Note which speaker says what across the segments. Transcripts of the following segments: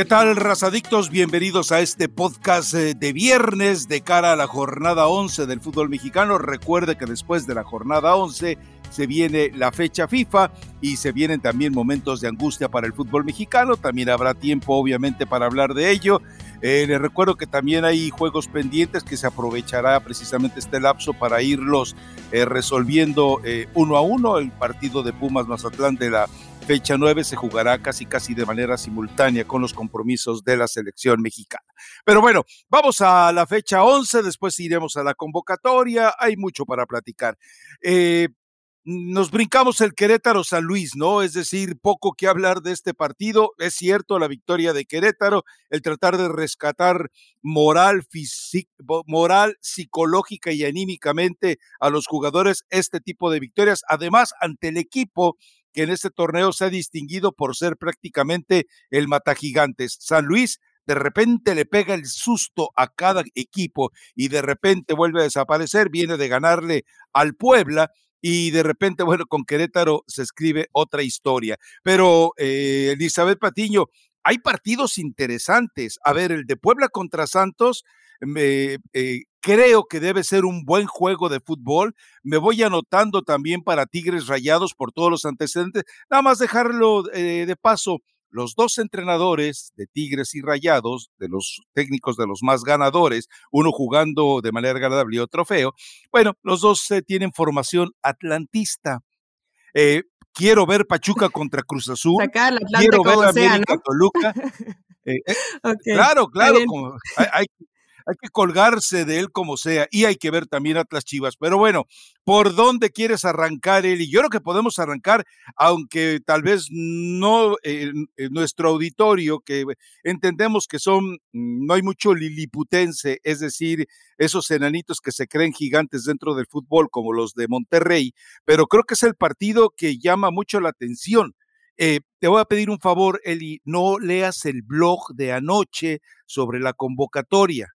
Speaker 1: ¿Qué tal, razadictos? Bienvenidos a este podcast eh, de viernes de cara a la jornada 11 del fútbol mexicano. Recuerde que después de la jornada 11 se viene la fecha FIFA y se vienen también momentos de angustia para el fútbol mexicano. También habrá tiempo, obviamente, para hablar de ello. Eh, les recuerdo que también hay juegos pendientes que se aprovechará precisamente este lapso para irlos eh, resolviendo uno a uno. El partido de Pumas Mazatlán de la fecha 9 se jugará casi casi de manera simultánea con los compromisos de la selección mexicana. Pero bueno, vamos a la fecha 11, después iremos a la convocatoria, hay mucho para platicar. Eh, nos brincamos el Querétaro San Luis, ¿no? Es decir, poco que hablar de este partido. Es cierto, la victoria de Querétaro, el tratar de rescatar moral, moral, psicológica y anímicamente a los jugadores este tipo de victorias. Además, ante el equipo que en este torneo se ha distinguido por ser prácticamente el matagigantes. San Luis de repente le pega el susto a cada equipo y de repente vuelve a desaparecer, viene de ganarle al Puebla y de repente, bueno, con Querétaro se escribe otra historia. Pero, eh, Elizabeth Patiño, hay partidos interesantes. A ver, el de Puebla contra Santos, me, eh, creo que debe ser un buen juego de fútbol. Me voy anotando también para Tigres Rayados por todos los antecedentes. Nada más dejarlo eh, de paso. Los dos entrenadores de Tigres y Rayados, de los técnicos de los más ganadores, uno jugando de manera agradable y otro feo, bueno, los dos eh, tienen formación atlantista. quiero ver Pachuca contra Cruz Azul. quiero ver América Toluca. Claro, claro, hay, hay, hay que colgarse de él como sea y hay que ver también Atlas Chivas. Pero bueno, ¿por dónde quieres arrancar? Y yo creo que podemos arrancar, aunque tal vez no nuestro auditorio, que entendemos que son, mm, no hay mucho liliputense, es decir, esos enanitos que se creen gigantes dentro del fútbol, como los de Monterrey, pero creo que es el partido que llama mucho la atención. Eh, te voy a pedir un favor, Eli, no leas el blog de anoche sobre la convocatoria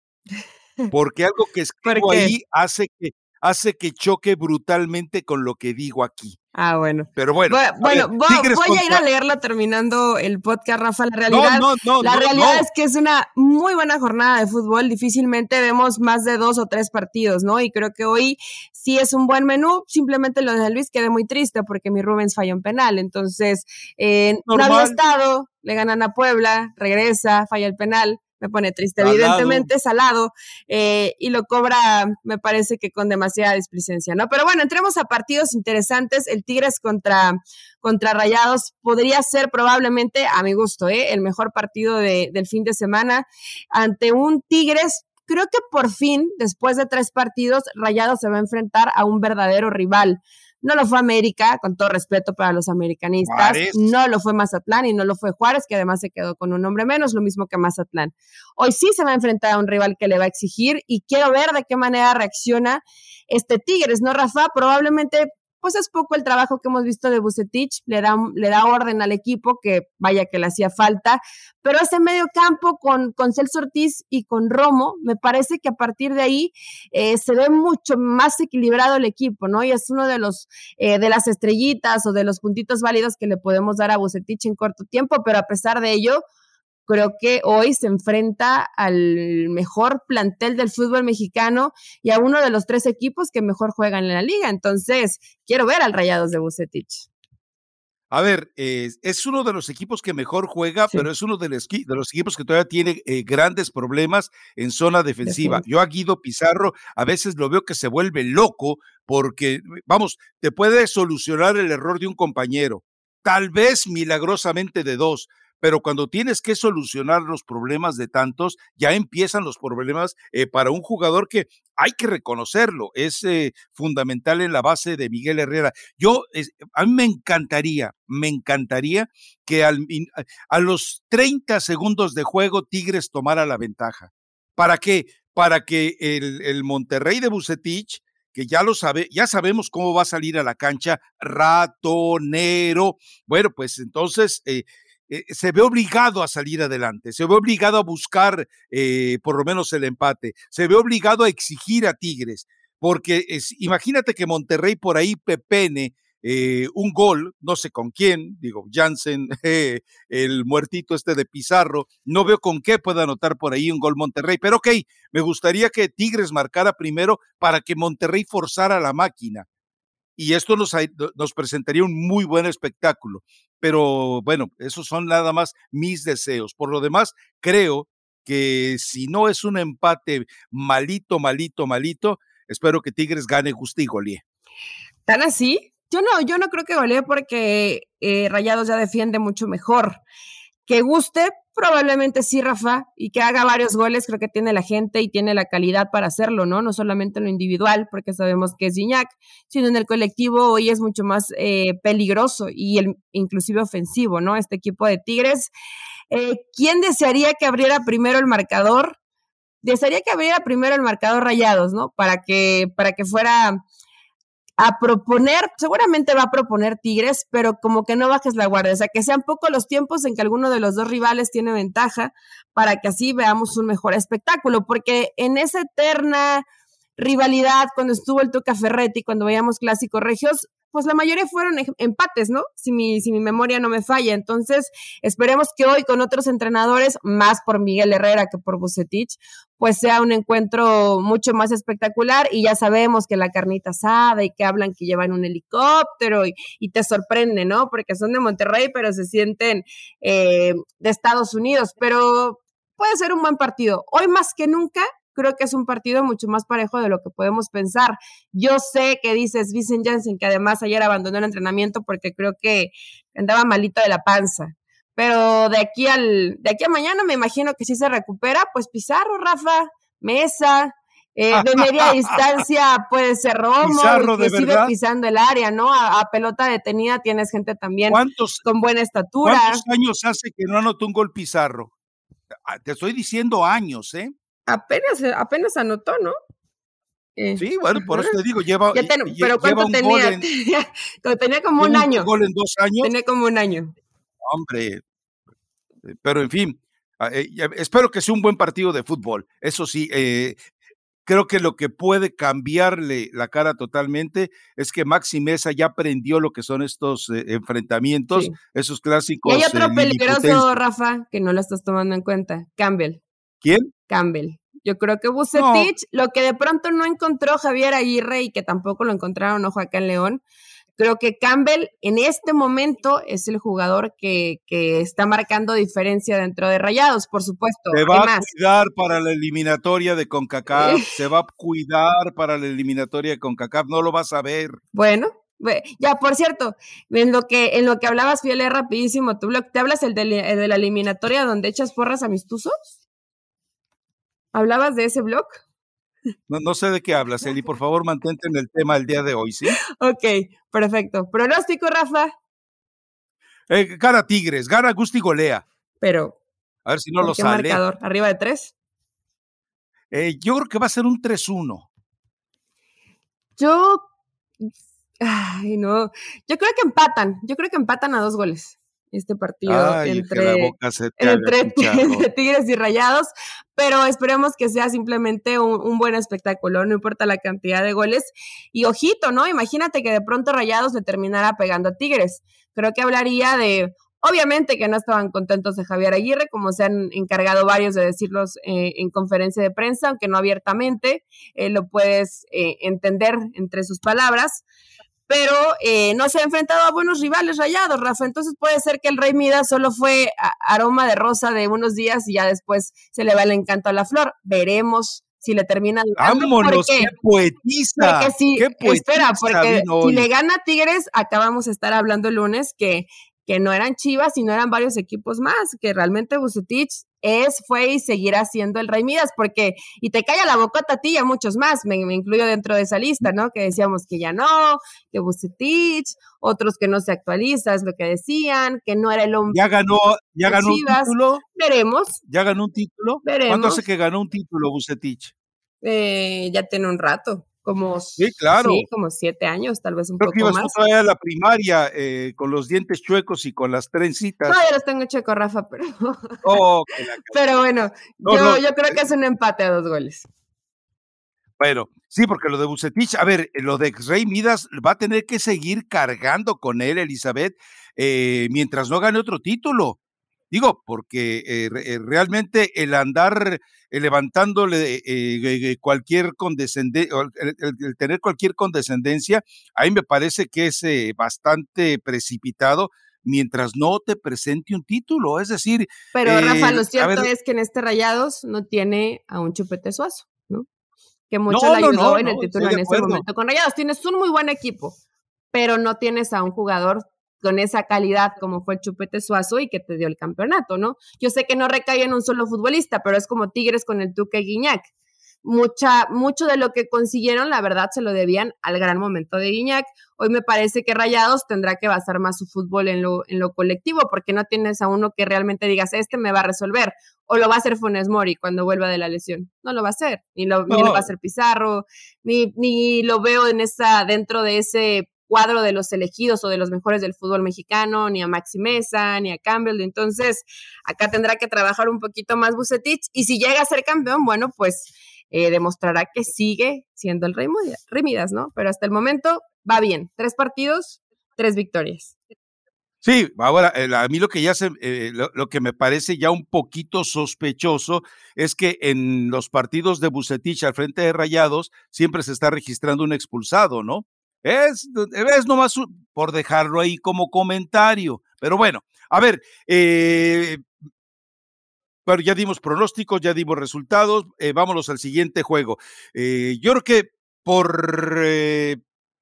Speaker 1: porque algo que escribo ahí hace que, hace que choque brutalmente con lo que digo aquí.
Speaker 2: Ah, bueno.
Speaker 1: Pero bueno.
Speaker 2: Bueno, voy, a ir a leerla terminando el podcast, Rafa. La realidad, la realidad es que es una muy buena jornada de fútbol. Difícilmente vemos más de dos o tres partidos, ¿no? Y creo que hoy sí es un buen menú. Simplemente lo de Luis quedé muy triste porque mi Rubens falló en penal. Entonces, eh, no había estado, le ganan a Puebla, regresa, falla el penal me pone triste. Evidentemente salado eh, y lo cobra, me parece que con demasiada displicencia, ¿no? Pero bueno, entremos a partidos interesantes. El Tigres contra, contra Rayados podría ser probablemente, a mi gusto, ¿eh? el mejor partido del fin de semana ante un Tigres creo que por fin, después de tres partidos, Rayados se va a enfrentar a un verdadero rival. No lo fue América, con todo respeto para los americanistas. No lo fue Mazatlán y no lo fue Juárez, que además se quedó con un hombre menos, lo mismo que Mazatlán. Hoy sí se va a enfrentar a un rival que le va a exigir y quiero ver de qué manera reacciona este Tigres, ¿no, Rafa? Probablemente pues es poco el trabajo que hemos visto de Bucetich, le da, le da orden al equipo, que vaya que le hacía falta, pero ese medio campo con, con Celso Ortiz y con Romo, me parece que a partir de ahí eh, se ve mucho más equilibrado el equipo, ¿no? Y es uno de los, eh, de las estrellitas o de los puntitos válidos que le podemos dar a Bucetich en corto tiempo, pero a pesar de ello, creo que hoy se enfrenta al mejor plantel del fútbol mexicano y a uno de los tres equipos que mejor juegan en la liga. Entonces, quiero ver al Rayados de Bucetich.
Speaker 1: A ver, es uno de los equipos que mejor juega, pero es uno de los, de los, equipos que todavía tiene eh, grandes problemas en zona defensiva. Yo a Guido Pizarro a veces lo veo que se vuelve loco porque, vamos, te puede solucionar el error de un compañero, tal vez milagrosamente de dos, pero cuando tienes que solucionar los problemas de tantos, ya empiezan los problemas eh, para un jugador que hay que reconocerlo, es eh, fundamental en la base de Miguel Herrera. Yo, a mí me encantaría, me encantaría que a los 30 segundos de juego Tigres tomara la ventaja. ¿Para qué? Para que el, el Monterrey de Bucetich que ya lo sabe, ya sabemos cómo va a salir a la cancha, ratonero. Bueno, pues entonces eh, eh, se ve obligado a salir adelante, se ve obligado a buscar eh, por lo menos el empate, se ve obligado a exigir a Tigres, porque es, imagínate que Monterrey por ahí pepene eh, un gol, no sé con quién, digo, Jansen, el muertito este de Pizarro, no veo con qué pueda anotar por ahí un gol Monterrey, pero ok, me gustaría que Tigres marcara primero para que Monterrey forzara la máquina. Y esto nos, nos presentaría un muy buen espectáculo. Pero bueno, esos son nada más mis deseos. Por lo demás, creo que si no es un empate malito, malito, malito, espero que Tigres gane justo y.
Speaker 2: ¿Tan así? Yo no, yo no creo que golee porque eh, Rayados ya defiende mucho mejor. Que guste, probablemente sí, Rafa, y que haga varios goles, creo que tiene la gente y tiene la calidad para hacerlo, ¿no? No solamente en lo individual, porque sabemos que es Gignac, sino en el colectivo hoy es mucho más eh, peligroso y el, inclusive ofensivo, ¿no? Este equipo de Tigres eh, ¿Quién desearía que abriera primero el marcador? Desearía que abriera primero el marcador Rayados, ¿no? Para que, para que fuera a proponer, seguramente va a proponer Tigres, pero como que no bajes la guardia, o sea, que sean pocos los tiempos en que alguno de los dos rivales tiene ventaja para que así veamos un mejor espectáculo, porque en esa eterna rivalidad cuando estuvo el Tuca Ferretti, cuando veíamos clásicos regios, pues la mayoría fueron empates, ¿no? Si mi, si mi memoria no me falla. Entonces, esperemos que hoy con otros entrenadores, más por Miguel Herrera que por Bucetich, pues sea un encuentro mucho más espectacular y ya sabemos que la carnita asada y que hablan que llevan un helicóptero y, te sorprende, ¿no? Porque son de Monterrey, pero se sienten eh, de Estados Unidos, pero puede ser un buen partido. Hoy más que nunca creo que es un partido mucho más parejo de lo que podemos pensar. Yo sé que dices Vincent Janssen, que además ayer abandonó el entrenamiento porque creo que andaba malito de la panza. Pero de aquí al, de aquí a mañana me imagino que si se recupera, pues Pizarro, Rafa, Mesa, eh, de media distancia puede ser Romo, que sigue pisando el área, ¿no? A, pelota detenida tienes gente también con buena estatura.
Speaker 1: ¿Cuántos años hace que no anotó un gol Pizarro? Ah, te estoy diciendo años, ¿eh?
Speaker 2: apenas, apenas anotó, ¿no?
Speaker 1: Eh, sí, bueno, por eso te digo, lleva.
Speaker 2: pero ¿cuánto tenía? tenía como un año.
Speaker 1: Un gol en dos años.
Speaker 2: Tenía como un año.
Speaker 1: Hombre, eh, pero en fin, ah, eh, espero que sea un buen partido de fútbol. Eso sí, creo que lo que puede cambiarle la cara totalmente es que Maxi Mesa ya aprendió lo que son estos enfrentamientos, esos clásicos.
Speaker 2: Y hay otro peligroso, Rafa, que no lo estás tomando en cuenta, Campbell.
Speaker 1: ¿Quién?
Speaker 2: Campbell. Yo creo que Bucetich, lo que de pronto no encontró Javier Aguirre y que tampoco lo encontraron ojo acá en León, creo que Campbell en este momento es el jugador que, que está marcando diferencia dentro de Rayados, por supuesto.
Speaker 1: Se va a cuidar para la eliminatoria de CONCACAF, se va a cuidar para la eliminatoria de CONCACAF, no lo vas a ver.
Speaker 2: Bueno, ya, por cierto, en lo que, en lo que hablabas, Fiel, rapidísimo, ¿tú te hablas el de, el de la eliminatoria donde echas porras amistosos? ¿Hablabas de ese blog?
Speaker 1: No, no sé de qué hablas, Eli. Por favor, mantente en el tema el día de hoy, ¿sí?
Speaker 2: Ok, perfecto. Pronóstico, Rafa.
Speaker 1: Eh, gana Tigres, gana Gusti golea.
Speaker 2: Pero.
Speaker 1: A ver si no lo
Speaker 2: ¿qué
Speaker 1: sale.
Speaker 2: marcador? ¿Arriba de tres?
Speaker 1: Eh, yo creo que va a ser un 3-1.
Speaker 2: Yo. Ay, no. Yo creo que empatan. Yo creo que empatan a dos goles este partido entre, Tigres y Rayados, pero esperemos que sea simplemente un, buen espectáculo, no importa la cantidad de goles. Y ojito, ¿no? Imagínate que de pronto Rayados le terminara pegando a Tigres. Creo que hablaría de, obviamente que no estaban contentos de Javier Aguirre, como se han encargado varios de decirlos eh, en conferencia de prensa, aunque no abiertamente, eh, lo puedes eh, entender entre sus palabras pero eh, no se ha enfrentado a buenos rivales rayados, Rafa. Entonces puede ser que el Rey Midas solo fue aroma de rosa de unos días y ya después se le va el encanto a la flor. Veremos si le termina
Speaker 1: Vámonos, qué poetiza.
Speaker 2: Porque si, espera, porque si le gana Tigres, acabamos de estar hablando el lunes que que no eran Chivas, sino eran varios equipos más, que realmente Bucetich es, fue y seguirá siendo el Rey Midas, porque, y te calla la bocota a ti y a muchos más, me, incluyo dentro de esa lista, ¿no? Que decíamos que ya no, que Bucetich, otros que no se actualiza, es lo que decían, que no era el hombre.
Speaker 1: Ya ganó, ya ganó un título.
Speaker 2: Veremos.
Speaker 1: Ya ganó un título.
Speaker 2: Veremos.
Speaker 1: ¿Cuándo hace que ganó un título Bucetich?
Speaker 2: Eh, ya tiene un rato como,
Speaker 1: sí, claro.
Speaker 2: como siete años, tal vez un
Speaker 1: Creo
Speaker 2: poco que ibas
Speaker 1: más. a la primaria eh, con los dientes chuecos y con las trencitas.
Speaker 2: No, ya los tengo chuecos, Rafa, pero. Oh, pero bueno, yo, yo creo que es un empate a dos goles.
Speaker 1: Bueno, sí, porque lo de Bucetich, a ver, lo de Rey Midas va a tener que seguir cargando con él, Elizabeth, eh, mientras no gane otro título. Digo, porque eh, eh, realmente el andar levantándole cualquier condescendencia, el, tener cualquier condescendencia, ahí me parece que es bastante precipitado mientras no te presente un título. Es decir.
Speaker 2: Pero Rafa, lo cierto es que en este Rayados no tiene a un chupete suazo, ¿no? Que mucho le ayudó en el título en ese momento. Con Rayados tienes un muy buen equipo, pero no tienes a un jugador con esa calidad como fue el Chupete Suazo y que te dio el campeonato, ¿no? Yo sé que no recae en un solo futbolista, pero es como Tigres con el Tuque Guiñac. Mucha, mucho de lo que consiguieron, la verdad, se lo debían al gran momento de Guiñac. Hoy me parece que Rayados tendrá que basar más su fútbol en lo, en lo colectivo, porque no tienes a uno que realmente digas, este me va a resolver, o lo va a hacer Funes Mori cuando vuelva de la lesión. No lo va a hacer, ni lo, ni lo va a hacer Pizarro, ni, ni lo veo en esa, dentro de ese cuadro de los elegidos o de los mejores del fútbol mexicano, ni a Maxi Mesa, ni a Campbell. Entonces, acá tendrá que trabajar un poquito más Bucetich. Y si llega a ser campeón, bueno, pues eh, demostrará que sigue siendo el rey Midas, ¿no? Pero hasta el momento va bien. Tres partidos, tres victorias.
Speaker 1: Sí, ahora a mí lo que ya se, eh, lo, que me parece ya un poquito sospechoso es que en los partidos de Bucetich al frente de Rayados siempre se está registrando un expulsado, ¿no? Es, es nomás por dejarlo ahí como comentario. Pero bueno, a ver, eh, bueno, ya dimos pronósticos, ya dimos resultados. Eh, vámonos al siguiente juego. Eh, yo creo que por eh,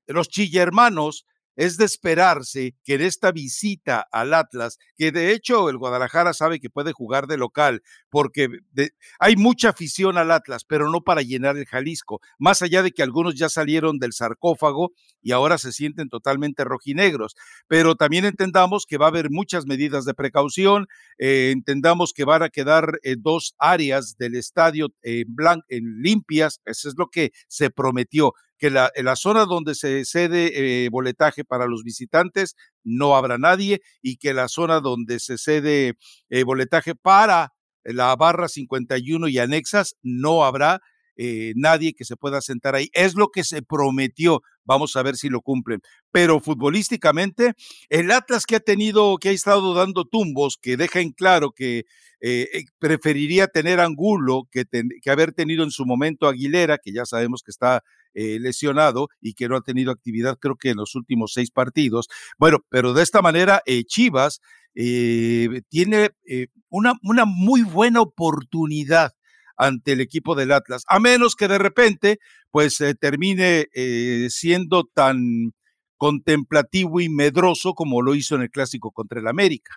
Speaker 1: los Chillermanos es de esperarse que en esta visita al Atlas, que de hecho el Guadalajara sabe que puede jugar de local, porque hay mucha afición al Atlas, pero no para llenar el Jalisco, más allá de que algunos ya salieron del sarcófago y ahora se sienten totalmente rojinegros, pero también entendamos que va a haber muchas medidas de precaución, eh, entendamos que van a quedar eh, dos áreas del estadio en, en limpias, eso es lo que se prometió que la, en la zona donde se cede eh, boletaje para los visitantes no habrá nadie y que la zona donde se cede eh, boletaje para la barra 51 y anexas no habrá eh, nadie que se pueda sentar ahí. Es lo que se prometió. Vamos a ver si lo cumplen. Pero futbolísticamente, el Atlas que ha tenido, que ha estado dando tumbos, que deja en claro que preferiría tener Angulo que, que haber tenido en su momento Aguilera, que ya sabemos que está eh, lesionado y que no ha tenido actividad creo que en los últimos seis partidos. Bueno, pero de esta manera eh, Chivas eh, tiene una, una muy buena oportunidad ante el equipo del Atlas, a menos que de repente pues termine siendo tan contemplativo y medroso como lo hizo en el clásico contra el América.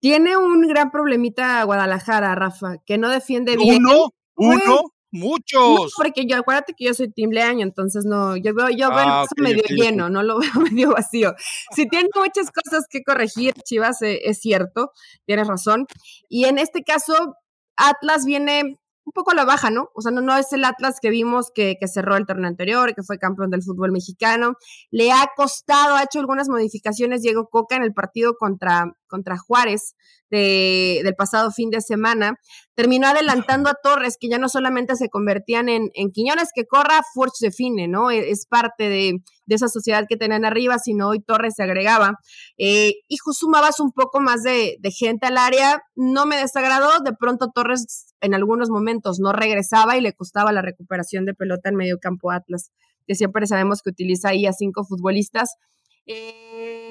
Speaker 2: Tiene un gran problemita Guadalajara, Rafa, que no defiende bien.
Speaker 1: Uno, uno, Muchos.
Speaker 2: porque yo acuérdate que yo soy timbleaño, entonces no, yo veo, yo veo ah, medio lleno, no lo veo medio vacío. Si tiene muchas cosas que corregir, Chivas, eh, es cierto, tienes razón. Y en este caso, Atlas viene un poco a la baja, ¿no? O sea, no, no es el Atlas que vimos que, que cerró el torneo anterior, que fue campeón del fútbol mexicano. Le ha costado, ha hecho algunas modificaciones Diego Coca en el partido contra, contra Juárez del pasado fin de semana, terminó adelantando a Torres, que ya no solamente se convertían en, en Quiñones que corra, Forge define, ¿no? E, es, parte de, esa sociedad que tenían arriba, sino hoy Torres se agregaba. Eh, hijo, sumabas un poco más de, de gente al área, no me desagradó, de pronto Torres en algunos momentos no regresaba y le costaba la recuperación de pelota en medio campo Atlas, que siempre sabemos que utiliza ahí a cinco futbolistas. Eh,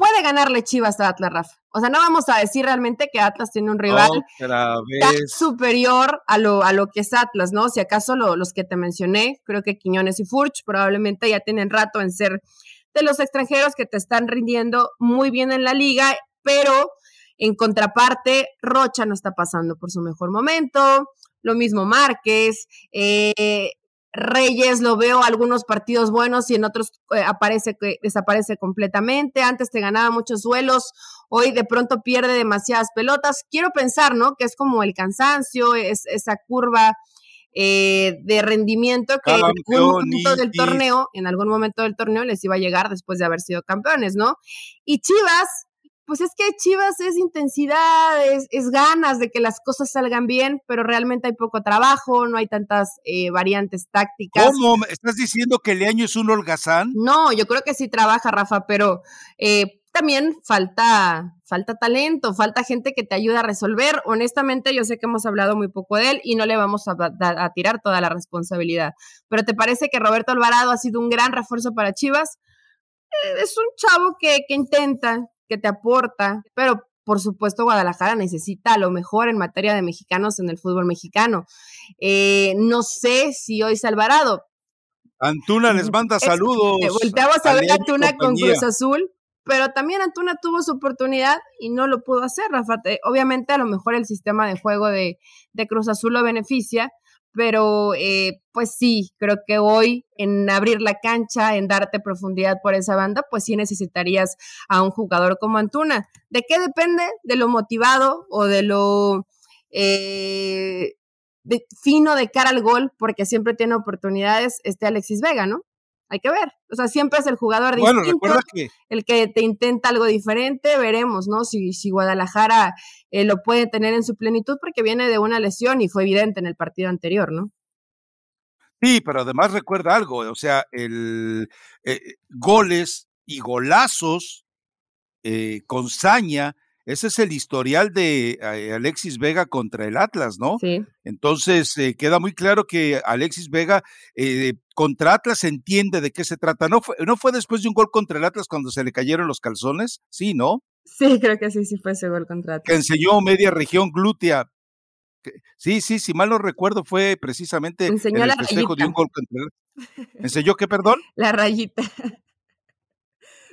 Speaker 2: puede ganarle Chivas a Atlas, Rafa. O sea, no vamos a decir realmente que Atlas tiene un rival superior a lo, a lo que es Atlas, ¿no? Si acaso los que te mencioné, creo que Quiñones y Furch probablemente ya tienen rato en ser de los extranjeros que te están rindiendo muy bien en la liga, pero en contraparte, Rocha no está pasando por su mejor momento, lo mismo Márquez, eh, Reyes lo veo algunos partidos buenos y en otros eh, aparece que desaparece completamente. Antes te ganaba muchos duelos, hoy de pronto pierde demasiadas pelotas. Quiero pensar, ¿no? Que es como el cansancio, es esa curva eh, de rendimiento que en algún momento del torneo, en algún momento del torneo les iba a llegar después de haber sido campeones, ¿no? Y Chivas pues es que Chivas es intensidad, es, ganas de que las cosas salgan bien, pero realmente hay poco trabajo, no hay tantas eh, variantes tácticas.
Speaker 1: ¿Cómo? ¿Estás diciendo que Leaño es un holgazán?
Speaker 2: No, yo creo que sí trabaja, Rafa, pero eh, también falta, falta talento, falta gente que te ayude a resolver. Honestamente, yo sé que hemos hablado muy poco de él y no le vamos a, tirar toda la responsabilidad. Pero ¿te parece que Roberto Alvarado ha sido un gran refuerzo para Chivas? Eh, es un chavo que, que intenta, que te aporta, pero por supuesto Guadalajara necesita lo mejor en materia de mexicanos en el fútbol mexicano. Eh, no sé si hoy Alvarado.
Speaker 1: Antuna les manda saludos.
Speaker 2: volteamos a ver a Antuna con Cruz Azul, pero también Antuna tuvo su oportunidad y no lo pudo hacer, Rafa. Obviamente a lo mejor el sistema de juego de, de Cruz Azul lo beneficia, pero eh, pues sí, creo que hoy en abrir la cancha, en darte profundidad por esa banda, pues sí necesitarías a un jugador como Antuna. ¿De qué depende? De lo motivado o de lo eh, fino de cara al gol, porque siempre tiene oportunidades este Alexis Vega, ¿no? Hay que ver. O sea, siempre es el jugador distinto, el que te intenta algo diferente, veremos, ¿no? Si, si Guadalajara eh, lo puede tener en su plenitud porque viene de una lesión y fue evidente en el partido anterior, ¿no?
Speaker 1: Sí, pero además recuerda algo, o sea, el eh, goles y golazos eh, con saña ese es el historial de eh, Alexis Vega contra el Atlas, ¿no?
Speaker 2: Sí.
Speaker 1: Entonces, eh, queda muy claro que Alexis Vega eh, contra Atlas entiende de qué se trata. ¿No fue, ¿No fue después de un gol contra el Atlas cuando se le cayeron los calzones? Sí, ¿no?
Speaker 2: Sí, creo que sí, sí fue ese gol contra Atlas.
Speaker 1: Que enseñó media región glútea. Sí, sí, si mal no recuerdo, fue precisamente
Speaker 2: enseñó
Speaker 1: el
Speaker 2: festejo
Speaker 1: de un gol contra el ¿Enseñó qué, perdón?
Speaker 2: La rayita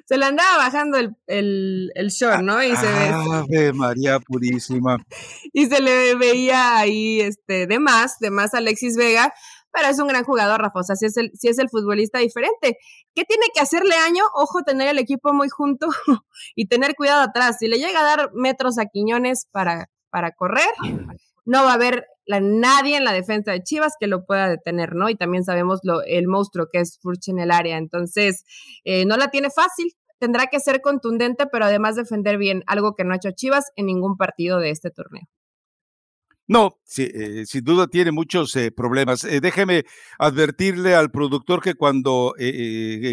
Speaker 2: se le andaba bajando el, el, el short, ¿no? Y se
Speaker 1: Ave María Purísima.
Speaker 2: Y se le veía ahí este, de más, de más Alexis Vega, pero es un gran jugador, Rafa. O sea, si es el, si es el futbolista diferente. ¿Qué tiene que hacerle año? Ojo, tener el equipo muy junto y tener cuidado atrás. Si le llega a dar metros a Quiñones para, para correr, no va a haber nadie en la defensa de Chivas que lo pueda detener, ¿no? Y también sabemos lo, el monstruo que es Furch en el área. Entonces, eh, no la tiene fácil. Tendrá que ser contundente, pero además defender bien, algo que no ha hecho Chivas en ningún partido de este torneo.
Speaker 1: No, eh, sin duda tiene muchos eh, problemas. déjeme advertirle al productor que cuando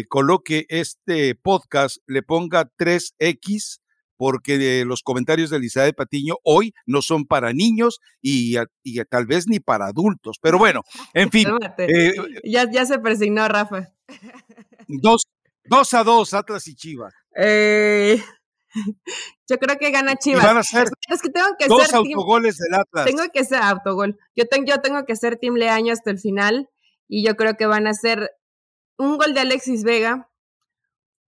Speaker 1: coloque este podcast le ponga 3X porque los comentarios de Elizabeth Patiño hoy no son para niños y, tal vez ni para adultos. Pero bueno, en fin.
Speaker 2: Eh, ya, ya se persignó, Rafa.
Speaker 1: Dos, dos a dos, Atlas y Chivas.
Speaker 2: Eh, yo creo que gana Chivas.
Speaker 1: van a ser
Speaker 2: es que tengo que
Speaker 1: dos autogoles del Atlas.
Speaker 2: Tengo que ser autogol. Yo, tengo, yo tengo que ser Team Leaño hasta el final y yo creo que van a ser un gol de Alexis Vega,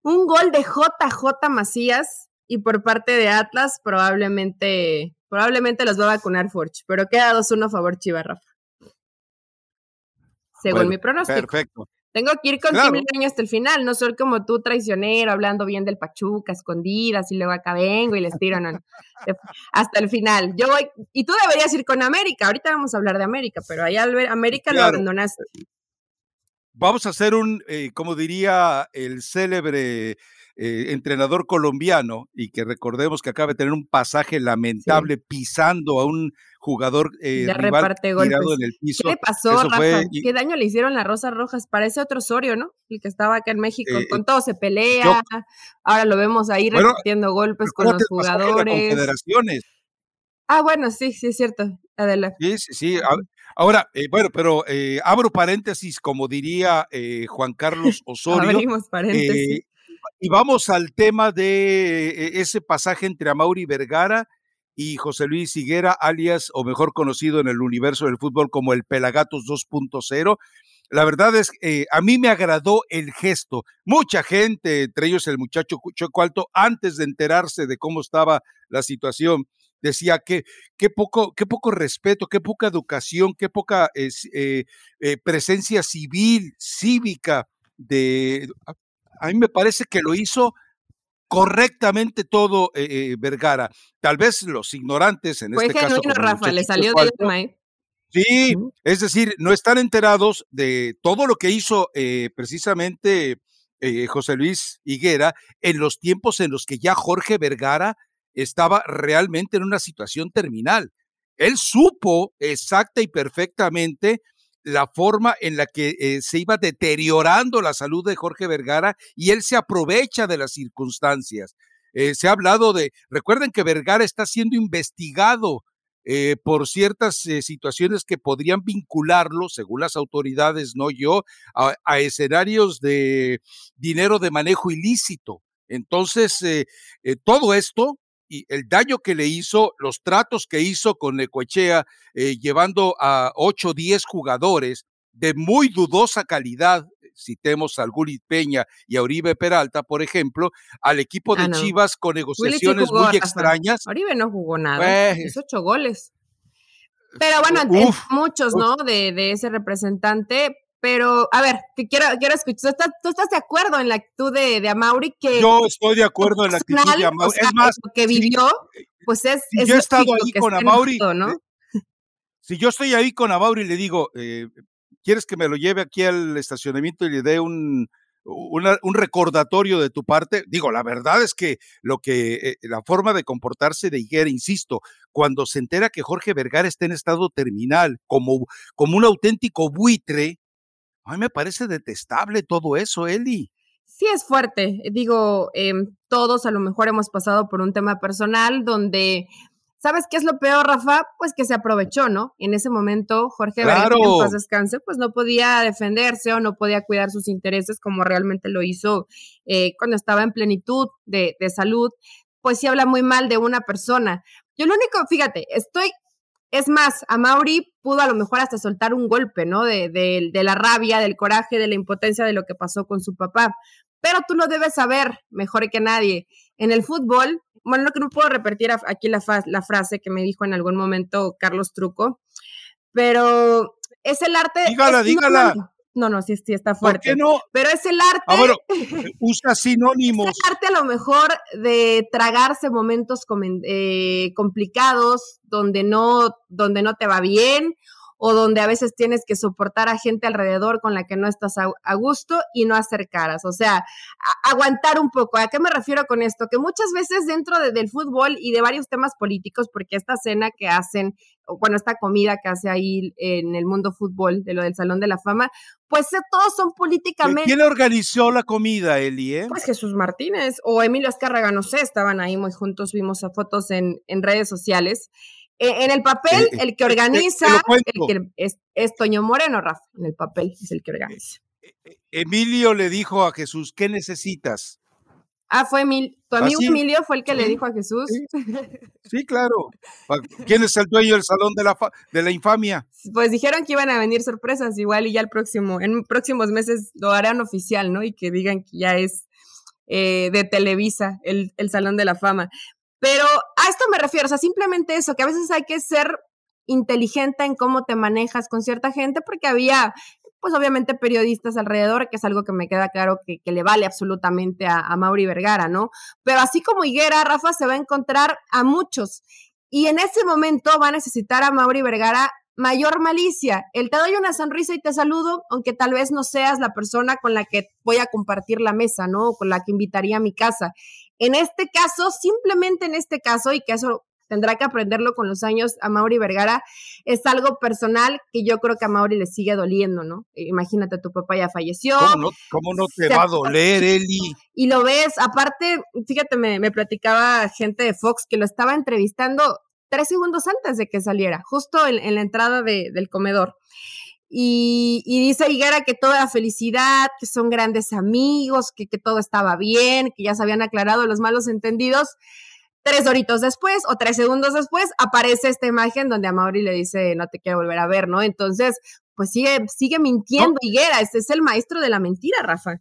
Speaker 2: un gol de JJ Macías y por parte de Atlas probablemente, probablemente los va a vacunar Forge, pero queda 2-1 a favor Chivas, Rafa. Según mi pronóstico.
Speaker 1: Perfecto.
Speaker 2: Tengo que ir con claro. Tim hasta el final, no soy como tú traicionero, hablando bien del Pachuca, escondidas, y luego acá vengo y les tiro, no, hasta el final. Yo voy, y tú deberías ir con América, ahorita vamos a hablar de América, pero ahí América lo abandonaste.
Speaker 1: Vamos a hacer un, eh, como diría el célebre eh, entrenador colombiano y que recordemos que acaba de tener un pasaje lamentable pisando a un jugador eh, rival tirado en el piso.
Speaker 2: ¿Qué le pasó, Rafa? ¿Qué daño le hicieron las Rosas Rojas? Parece otro Osorio, ¿no? El que estaba acá en México, eh, con todo se pelea, ahora lo vemos ahí repartiendo golpes con los jugadores. Ah, bueno, sí, sí es cierto. Adelante.
Speaker 1: Sí, sí, sí. Ahora, bueno, pero abro paréntesis, como diría Juan Carlos Osorio.
Speaker 2: Abrimos paréntesis.
Speaker 1: Y vamos al tema de e, ese pasaje entre Amauri Vergara y José Luis Higuera, alias o mejor conocido en el universo del fútbol como el Pelagatos 2.0. La verdad es que eh, a mí me agradó el gesto. Mucha gente, entre ellos el muchacho Choco Alto, antes de enterarse de cómo estaba la situación, decía que qué poco, qué poco respeto, qué poca educación, qué poca eh, eh, presencia civil, cívica de a mí me parece que lo hizo correctamente todo eh, eh, Vergara. Tal vez los ignorantes en este caso.
Speaker 2: Rafa, le salió de ¿eh?
Speaker 1: Sí, es decir, no están enterados de todo lo que hizo precisamente José Luis Higuera en los tiempos en los que ya Jorge Vergara estaba realmente en una situación terminal. Él supo exacta y perfectamente la forma en la que eh, se iba deteriorando la salud de Jorge Vergara y él se aprovecha de las circunstancias. Eh, se ha hablado de, recuerden que Vergara está siendo investigado eh, por ciertas situaciones que podrían vincularlo, según las autoridades, no yo, a escenarios de dinero de manejo ilícito. Entonces, todo esto y el daño que le hizo, los tratos que hizo con Necoechea, eh, llevando a 8 o 10 jugadores de muy dudosa calidad, citemos a Gulit Peña y a Oribe Peralta, por ejemplo, al equipo de ah, Chivas con negociaciones muy extrañas.
Speaker 2: Oribe no jugó nada, pues hizo ocho goles. Pero bueno, muchos, ¿no? De, de, ese representante, pero, a ver, que quiero, quiero escuchar. ¿Tú estás, de acuerdo en la actitud de, de Amaury? Que
Speaker 1: yo estoy de acuerdo en la actitud de Amaury. es más,
Speaker 2: lo que vivió, pues es.
Speaker 1: Si yo he estado ahí con ¿no? Eh, si yo estoy ahí con Amaury y le digo, eh, ¿quieres que me lo lleve aquí al estacionamiento y le dé un, un recordatorio de tu parte. Digo, la verdad es que lo que eh, la forma de comportarse de Higuera, insisto, cuando se entera que Jorge Vergara está en estado terminal, como, como un auténtico buitre, a mí me parece detestable todo eso, Eli.
Speaker 2: Sí, es fuerte. Digo, em, todos a lo mejor hemos pasado por un tema personal donde, ¿sabes qué es lo peor, Rafa? Pues que se aprovechó, ¿no? En ese momento, Jorge claro. en paz descanse, pues no podía defenderse o no podía cuidar sus intereses como realmente lo hizo eh, cuando estaba en plenitud de, de salud. Pues sí habla muy mal de una persona. Yo lo único, fíjate, estoy es más, a Mauri pudo a lo mejor hasta soltar un golpe, ¿no? De, de, la rabia, del coraje, de la impotencia de lo que pasó con su papá. Pero tú lo debes saber mejor que nadie. En el fútbol, bueno, no que no puedo repetir aquí la, la frase que me dijo en algún momento Carlos Truco, pero es el arte.
Speaker 1: Dígala, dígala.
Speaker 2: No, no, sí, sí está fuerte.
Speaker 1: ¿Por qué no?
Speaker 2: Pero es el arte.
Speaker 1: Ah, bueno, usa sinónimos.
Speaker 2: Es el arte a lo mejor de tragarse momentos eh, complicados donde no, donde no te va bien o donde a veces tienes que soportar a gente alrededor con la que no estás a, gusto y no hacer caras, o sea, aguantar un poco. ¿A qué me refiero con esto? Que muchas veces dentro del fútbol y de varios temas políticos, porque esta cena que hacen, bueno, esta comida que hace ahí en el mundo fútbol, de lo del Salón de la Fama, pues eh, todos son políticamente.
Speaker 1: ¿Quién organizó la comida, Eli? Eh?
Speaker 2: Pues Jesús Martínez o Emilio Azcárraga, no sé, estaban ahí muy juntos, vimos a fotos en, en redes sociales. Eh, en el papel, eh, el que organiza es, Toño Moreno, Rafa. En el papel es el que organiza.
Speaker 1: Emilio le dijo a Jesús, ¿qué necesitas?
Speaker 2: Ah, fue Emilio. Tu ¿Ah, amigo Emilio fue el que le dijo a Jesús.
Speaker 1: Sí, claro. ¿Quién es el dueño del salón de la, de la infamia?
Speaker 2: Pues dijeron que iban a venir sorpresas igual y ya el próximo, en próximos meses lo harán oficial, ¿no? Y que digan que ya es eh, de Televisa el, el Salón de la Fama. Pero esto me refiero, o sea, simplemente eso, que a veces hay que ser inteligente en cómo te manejas con cierta gente, porque había, pues obviamente periodistas alrededor, que es algo que me queda claro que, le vale absolutamente a, a, Mauri Vergara, ¿no? Pero así como Higuera, Rafa se va a encontrar a muchos. Y en ese momento va a necesitar a Mauri Vergara mayor malicia. El te doy una sonrisa y te saludo, aunque tal vez no seas la persona con la que voy a compartir la mesa, ¿no? Con la que invitaría a mi casa. En este caso, simplemente en este caso, y que eso tendrá que aprenderlo con los años a Mauri Vergara, es algo personal que yo creo que a Mauri le sigue doliendo, ¿no? Imagínate, tu papá ya falleció.
Speaker 1: ¿Cómo no, te va a doler, Eli?
Speaker 2: Y lo ves, aparte, fíjate, me, me platicaba gente de Fox que lo estaba entrevistando tres segundos antes de que saliera, justo en, la entrada del comedor. Y, dice Higuera que toda la felicidad, que son grandes amigos, que, que, todo estaba bien, que ya se habían aclarado los malos entendidos. Tres horitos después o tres segundos después aparece esta imagen donde a Mauri le dice no te quiero volver a ver, ¿no? Entonces, pues sigue, sigue mintiendo Higuera, este es el maestro de la mentira, Rafa.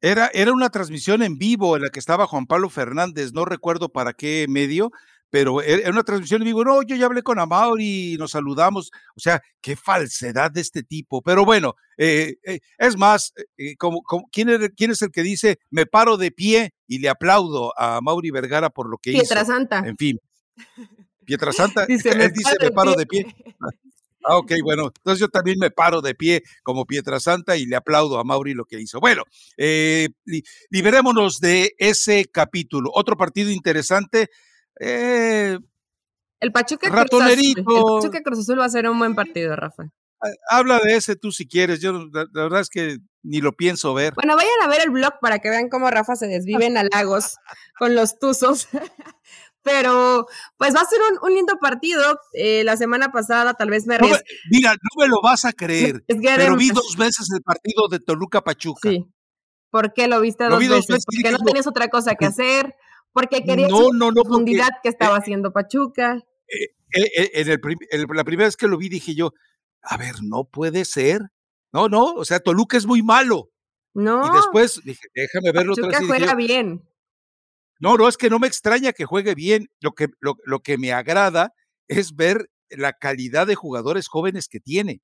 Speaker 1: Era, era una transmisión en vivo en la que estaba Juan Pablo Fernández, no recuerdo para qué medio, pero e, en una transmisión en vivo, no, yo ya hablé con Amaury y nos saludamos. O sea, qué falsedad de este tipo. Pero bueno, eh, eh, es más, eh, como, ¿quién, es, ¿quién, es, el que dice, me paro de pie y le aplaudo a Mauri Vergara por lo que hizo?
Speaker 2: Pietra Santa.
Speaker 1: En fin. Pietra Santa, dice, él dice, me paro de pie. Ah, ok, bueno, entonces yo también me paro de pie como Pietrasanta y le aplaudo a Mauri lo que hizo. Bueno, eh, liberémonos de ese capítulo. Otro partido interesante. Eh,
Speaker 2: el Pachuca Ratonerito. Cruz Azul. El Pachuca Cruz Azul va a ser un buen partido, Rafa.
Speaker 1: Habla de ese tú si quieres. Yo la, verdad es que ni lo pienso ver.
Speaker 2: Bueno, vayan a ver el blog para que vean cómo Rafa se desvive en halagos con los tuzos. Pero pues va a ser un, lindo partido. Eh, la semana pasada tal vez me...
Speaker 1: mira, no me lo vas a creer, pero vi dos veces el partido de Toluca Pachuca. Sí.
Speaker 2: ¿Por qué lo viste dos, veces? Porque no tenías otra cosa que hacer, porque querías no, no, no, profundidad que estaba eh, haciendo Pachuca.
Speaker 1: Eh, en la primera vez que lo vi dije yo, a ver, no puede ser. No, no, o sea, Toluca es muy malo. No. Y después dije, déjame verlo
Speaker 2: Pachuca otra vez. juega bien.
Speaker 1: No, no, es que no me extraña que juegue bien. Lo que, lo, lo que me agrada es ver la calidad de jugadores jóvenes que tiene.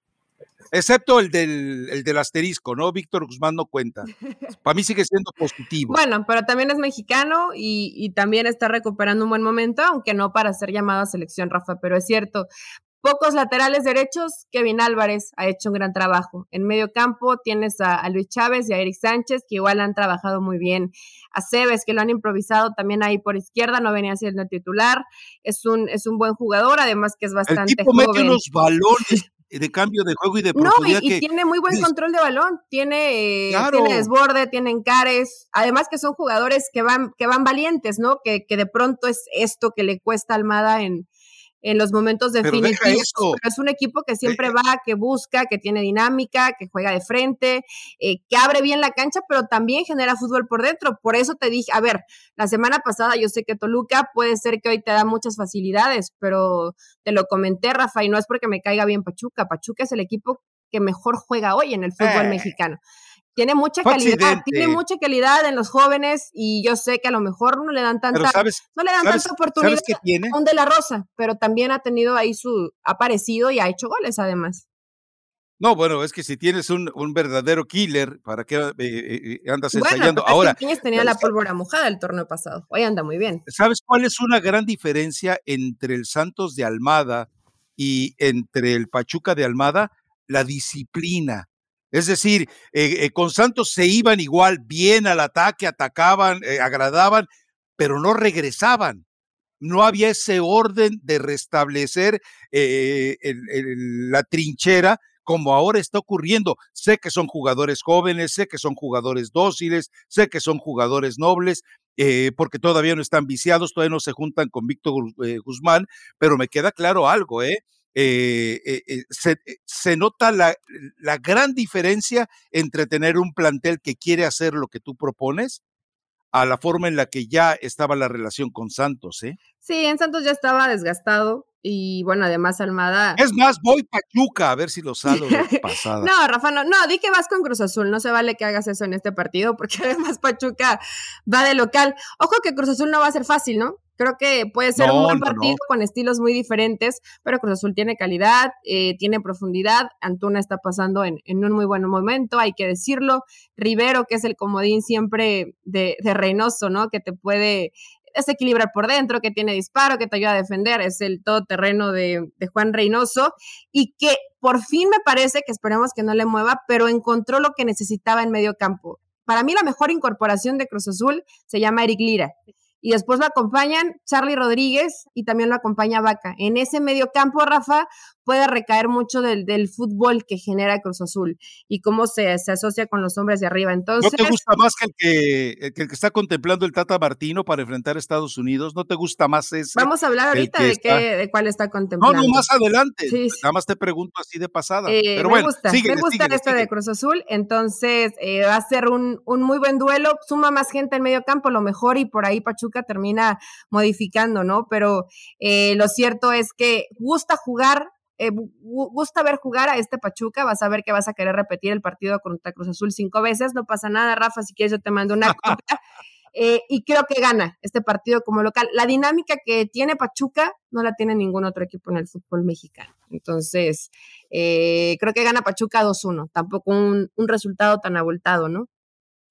Speaker 1: Excepto el del, el del asterisco, ¿no? Víctor Guzmán no cuenta. Para mí sigue siendo positivo.
Speaker 2: Bueno, pero también es mexicano y, y, también está recuperando un buen momento, aunque no para ser llamado a selección, Rafa, pero es cierto. Pocos laterales derechos, Kevin Álvarez ha hecho un gran trabajo. En medio campo tienes a, Luis Chávez y a Eric Sánchez, que igual han trabajado muy bien. A Cebes, que lo han improvisado también ahí por izquierda, no venía siendo el titular. Es un, es un buen jugador, además que es bastante el tipo
Speaker 1: mete unos balones de cambio de juego y de profundidad.
Speaker 2: No, y, tiene muy buen control de balón, tiene, tiene desborde, tiene encares, además que son jugadores que van, que van valientes, ¿no? Que, que de pronto es esto que le cuesta a Almada en, en los momentos definitivos. Pero es un equipo que siempre va, que busca, que tiene dinámica, que juega de frente, eh, que abre bien la cancha, pero también genera fútbol por dentro. Por eso te dije, a ver, la semana pasada yo sé que Toluca puede ser que hoy te da muchas facilidades, pero te lo comenté, Rafa, y no es porque me caiga bien Pachuca. Pachuca es el equipo que mejor juega hoy en el fútbol eh. mexicano. Tiene mucha calidad, tiene mucha calidad en los jóvenes y yo sé que a lo mejor no le dan tanta, no le dan tanta oportunidad a un de la Rosa, pero también ha tenido ahí su aparecido y ha hecho goles además.
Speaker 1: No, bueno, es que si tienes un, un verdadero killer, ¿para qué eh, eh, eh, andas ensayando? Ahora.
Speaker 2: tenía la pólvora mojada el torneo pasado. Hoy anda muy bien.
Speaker 1: ¿Sabes cuál es una gran diferencia entre el Santos de Almada y entre el Pachuca de Almada? La disciplina. Es decir, eh, eh, con Santos se iban igual bien al ataque, atacaban, eh, agradaban, pero no regresaban. No había ese orden de restablecer la trinchera como ahora está ocurriendo. Sé que son jugadores jóvenes, sé que son jugadores dóciles, sé que son jugadores nobles, porque todavía no están viciados, todavía no se juntan con Víctor Guzmán, pero me queda claro algo, ¿eh? Eh, eh, eh, se, nota la, la, gran diferencia entre tener un plantel que quiere hacer lo que tú propones a la forma en la que ya estaba la relación con Santos, ¿eh?
Speaker 2: Sí, en Santos ya estaba desgastado y bueno, además Almada.
Speaker 1: Es más, voy Pachuca a ver si lo salgo pasada.
Speaker 2: no, Rafa, no, no, di que vas con Cruz Azul, no se vale que hagas eso en este partido porque además Pachuca va de local. Ojo que Cruz Azul no va a ser fácil, ¿no? Creo que puede ser un buen partido con estilos muy diferentes, pero Cruz Azul tiene calidad, eh, tiene profundidad. Antuna está pasando en, un muy buen momento, hay que decirlo. Rivero, que es el comodín siempre de, de Reynoso, ¿no? Que te puede desequilibrar por dentro, que tiene disparo, que te ayuda a defender, es el todoterreno de, de Juan Reynoso y que por fin me parece que esperemos que no le mueva, pero encontró lo que necesitaba en medio campo. Para mí la mejor incorporación de Cruz Azul se llama Eric Lira y después lo acompañan Charlie Rodríguez y también lo acompaña Vaca. En ese medio campo, Rafa, puede recaer mucho del, del fútbol que genera Cruz Azul y cómo se, se, asocia con los hombres de arriba. Entonces,
Speaker 1: ¿No te gusta más que el que, el que está contemplando el Tata Martino para enfrentar a Estados Unidos? ¿No te gusta más ese?
Speaker 2: Vamos a hablar ahorita de, qué, de cuál está contemplando.
Speaker 1: No, no, más adelante. Nada más te pregunto así de pasada. Eh, Pero
Speaker 2: me
Speaker 1: bueno,
Speaker 2: gusta, me gusta esto de Cruz Azul, entonces eh, va a ser un, un muy buen duelo. Suma más gente en medio campo, lo mejor, y por ahí Pachuca termina modificando, ¿no? Pero eh, lo cierto es que gusta jugar eh, gusta ver jugar a este Pachuca, vas a ver que vas a querer repetir el partido contra Cruz Azul cinco veces, no pasa nada, Rafa, si quieres yo te mando una copia. Eh, y creo que gana este partido como local. La dinámica que tiene Pachuca no la tiene ningún otro equipo en el fútbol mexicano. Entonces, eh, creo que gana Pachuca 2-1, tampoco un, un resultado tan abultado, ¿no?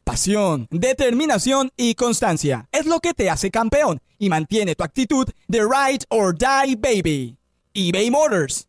Speaker 3: Pasión, determinación y constancia es lo que te hace campeón y mantiene tu actitud de ride or die baby. eBay Motors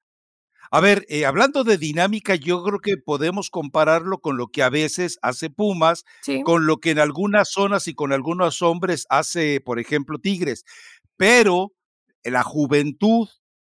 Speaker 1: A ver, eh, hablando de dinámica, yo creo que podemos compararlo con lo que a veces hace Pumas, con lo que en algunas zonas y con algunos hombres hace, por ejemplo, Tigres. Pero la juventud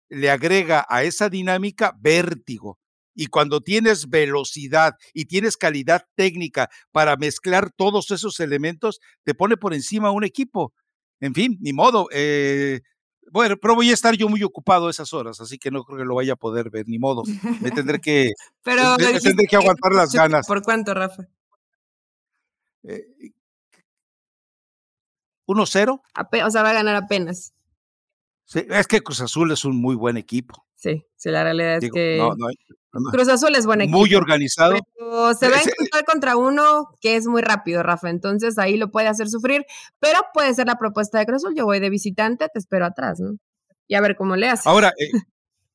Speaker 1: le agrega a esa dinámica vértigo. Y cuando tienes velocidad y tienes calidad técnica para mezclar todos esos elementos, te pone por encima un equipo. En fin, ni modo. Eh, bueno, pero voy a estar yo muy ocupado esas horas, así que no creo que lo vaya a poder ver, ni modo. Me tendré que, pero tendré que aguantar las ganas.
Speaker 2: ¿Por cuánto, Rafa?
Speaker 1: Eh, ¿1-0?
Speaker 2: o sea, va a ganar apenas.
Speaker 1: Sí, es que Cruz Azul es un muy buen equipo.
Speaker 2: Sí, sí, la realidad es que Cruz Azul es buen equipo.
Speaker 1: Muy organizado.
Speaker 2: Pero se va a encontrar contra uno que es muy rápido, Rafa. Entonces ahí lo puede hacer sufrir, pero puede ser la propuesta de Cruz Azul. Yo voy de visitante, te espero atrás, ¿no? Y a ver cómo le hace.
Speaker 1: Ahora, eh,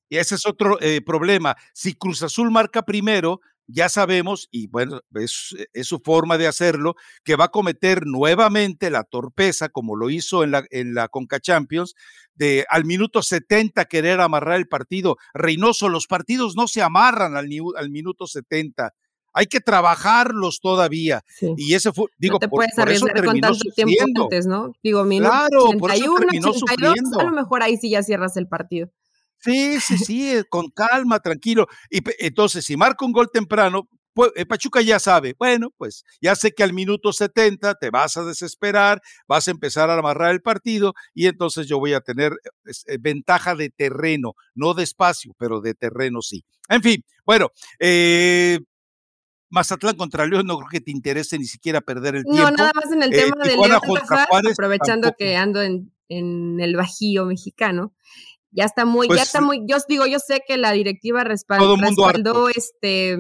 Speaker 1: y ese es otro eh, problema. Si Cruz Azul marca primero, ya sabemos, y bueno, es, su forma de hacerlo, que va a cometer nuevamente la torpeza, como lo hizo en la, en la Conca Champions, de al minuto 70 querer amarrar el partido. Reynoso, los partidos no se amarran al, al minuto 70 hay que trabajarlos todavía. Y ese fue, digo, por, eso terminó sufriendo.
Speaker 2: ¿no? Digo, minuto claro, por eso terminó sufriendo. A lo mejor ahí sí ya cierras el partido.
Speaker 1: Sí, sí, sí, eh, con calma, tranquilo. Y entonces, si marca un gol temprano, pues, Pachuca ya sabe, bueno, pues ya sé que al minuto 70 te vas a desesperar, vas a empezar a amarrar el partido y entonces yo voy a tener eh, ventaja de terreno, no de espacio, pero de terreno sí. En fin, bueno, eh, Mazatlán contra León, no creo que te interese ni siquiera perder el tiempo.
Speaker 2: No, nada más en el tema de León, aprovechando que ando en, en el Bajío mexicano. Ya está muy, ya pues está muy, yo digo, yo sé que la directiva respaldó, respaldó este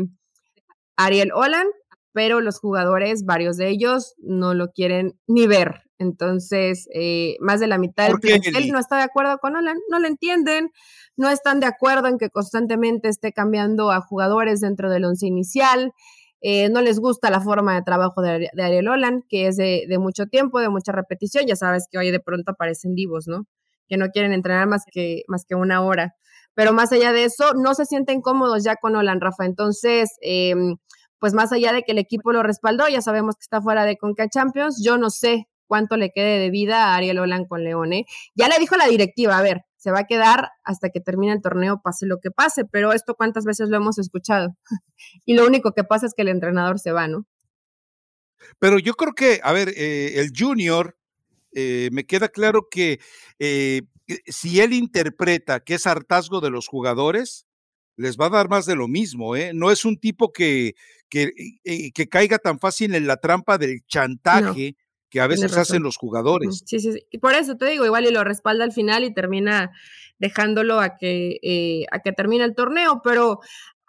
Speaker 2: Ariel Olan, pero los jugadores, varios de ellos, no lo quieren ni ver. Entonces, eh, más de la mitad del plantel no está de acuerdo con Olan, no lo entienden, no están de acuerdo en que constantemente esté cambiando a jugadores dentro del once inicial. Eh, no les gusta la forma de trabajo de, Ariel Olan, que es de, de, mucho tiempo, de mucha repetición. Ya sabes que hoy de pronto aparecen vivos, ¿no? Que no quieren entrenar más que, más que una hora. Pero más allá de eso, no se sienten cómodos ya con Olan, Rafa. Entonces, em, pues más allá de que el equipo lo respaldó, ya sabemos que está fuera de Conca Champions, yo no sé cuánto le quede de vida a Ariel Olan con Leone. Ya le dijo la directiva, a ver, se va a quedar hasta que termine el torneo, pase lo que pase, pero esto cuántas veces lo hemos escuchado. y lo único que pasa es que el entrenador se va, ¿no?
Speaker 1: Pero yo creo que, a ver, eh, el junior eh, me queda claro que eh, eh, si él interpreta que es hartazgo de los jugadores, les va a dar más de lo mismo, ¿eh? No es un tipo que, que, que caiga tan fácil en la trampa del chantaje que a veces hacen los jugadores.
Speaker 2: Sí, sí, sí. Y por eso te digo, igual y lo respalda al final y termina dejándolo a que, a que termine el torneo, pero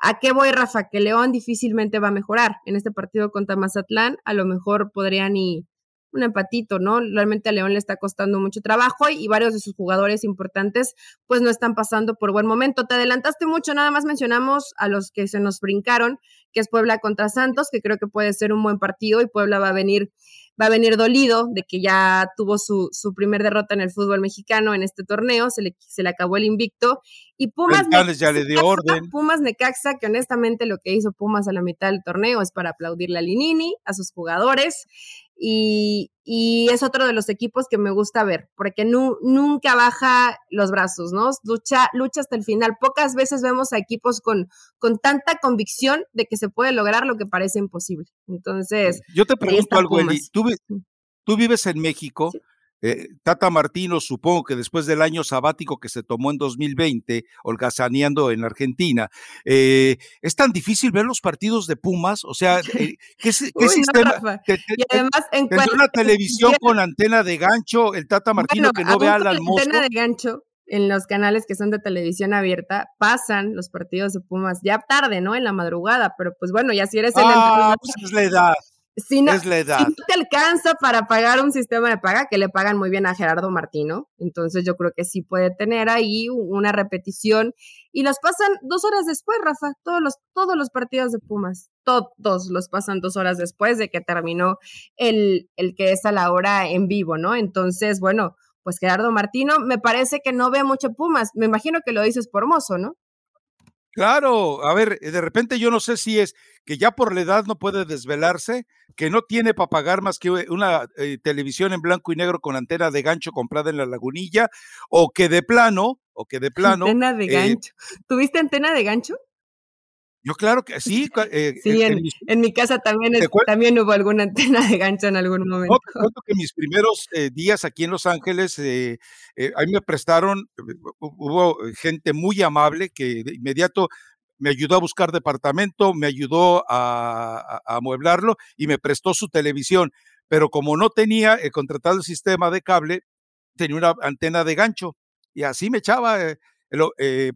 Speaker 2: ¿A qué voy, Rafa? Que León difícilmente va a mejorar en este partido contra Mazatlán. A lo mejor podrían y un empatito, ¿no? Realmente a León le está costando mucho trabajo y, varios de sus jugadores importantes pues no están pasando por buen momento. Te adelantaste mucho, nada más mencionamos a los que se nos brincaron, que es Puebla contra Santos, que creo que puede ser un buen partido y Puebla va a venir va a venir dolido de que ya tuvo su, su primer derrota en el fútbol mexicano en este torneo, se le, se le acabó el invicto. Y Pumas
Speaker 1: ya le dio orden.
Speaker 2: Pumas Necaxa, que honestamente lo que hizo Pumas a la mitad del torneo es para aplaudirle a Linini, a sus jugadores. Y, es otro de los equipos que me gusta ver, porque nunca baja los brazos, ¿no? Lucha, lucha hasta el final. Pocas veces vemos a equipos con, con tanta convicción de que se puede lograr lo que parece imposible. Entonces.
Speaker 1: Yo te pregunto algo, Eli. ¿Tú, vives en México. Eh, Tata Martino, supongo que después del año sabático que se tomó en 2020, holgazaneando en Argentina, eh, es tan difícil ver los partidos de Pumas, o sea, eh, ¿qué, sistema?
Speaker 2: y además, en
Speaker 1: una televisión con antena de gancho, el Tata Martino que no vea al almuerzo.
Speaker 2: Antena de gancho en los canales que son de televisión abierta pasan los partidos de Pumas ya tarde, ¿no? En la madrugada, pero pues bueno, ya si eres el
Speaker 1: ah, pues es la edad.
Speaker 2: Si no, te alcanza para pagar un sistema de paga, que le pagan muy bien a Gerardo Martino, entonces yo creo que sí puede tener ahí una repetición y los pasan dos horas después, Rafa, todos los, todos los partidos de Pumas, todos los pasan dos horas después de que terminó el, el que es a la hora en vivo, ¿no? Entonces, bueno, pues Gerardo Martino me parece que no ve mucho Pumas, me imagino que lo dices por mozo, ¿no?
Speaker 1: Claro, a ver, de repente yo no sé si es que ya por la edad no puede desvelarse, que no tiene para pagar más que una eh, televisión en blanco y negro con antena de gancho comprada en la lagunilla, o que de plano, o que de plano.
Speaker 2: Antena de eh, gancho. ¿Tuviste antena de gancho?
Speaker 1: Yo claro que sí.
Speaker 2: Eh, sí, en, mi casa también, también hubo alguna antena de gancho en algún momento.
Speaker 1: No, te que mis primeros eh, días aquí en Los Ángeles, eh, eh, ahí me prestaron, hubo gente muy amable que de inmediato me ayudó a buscar departamento, me ayudó a, a amueblarlo y me prestó su televisión. Pero como no tenía contratado el sistema de cable, tenía una antena de gancho y así me echaba eh,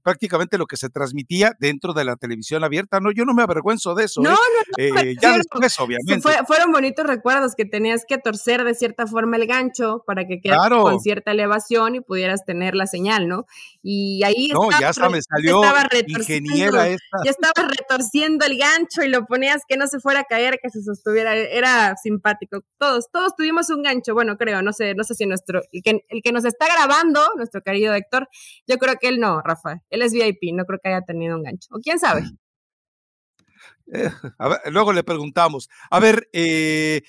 Speaker 1: prácticamente lo que se transmitía dentro de la televisión abierta. No, yo no me avergüenzo de eso.
Speaker 2: No,
Speaker 1: ¿eh?
Speaker 2: no, no.
Speaker 1: Eh, ya después, obviamente.
Speaker 2: fueron bonitos recuerdos que tenías que torcer de cierta forma el gancho para que quedara con cierta elevación y pudieras tener la señal, ¿no? Y ahí
Speaker 1: no, ya se me salió ingeniera esta.
Speaker 2: Ya estaba retorciendo el gancho y lo ponías que no se fuera a caer, que se sostuviera. Era simpático. Todos, todos tuvimos un gancho. Bueno, creo, no sé, no sé si nuestro, el que, el que nos está grabando, nuestro querido Héctor, yo creo que él no, Rafa. Él es VIP, no creo que haya tenido un gancho. O quién sabe.
Speaker 1: Eh, luego le preguntamos. A ver, eh,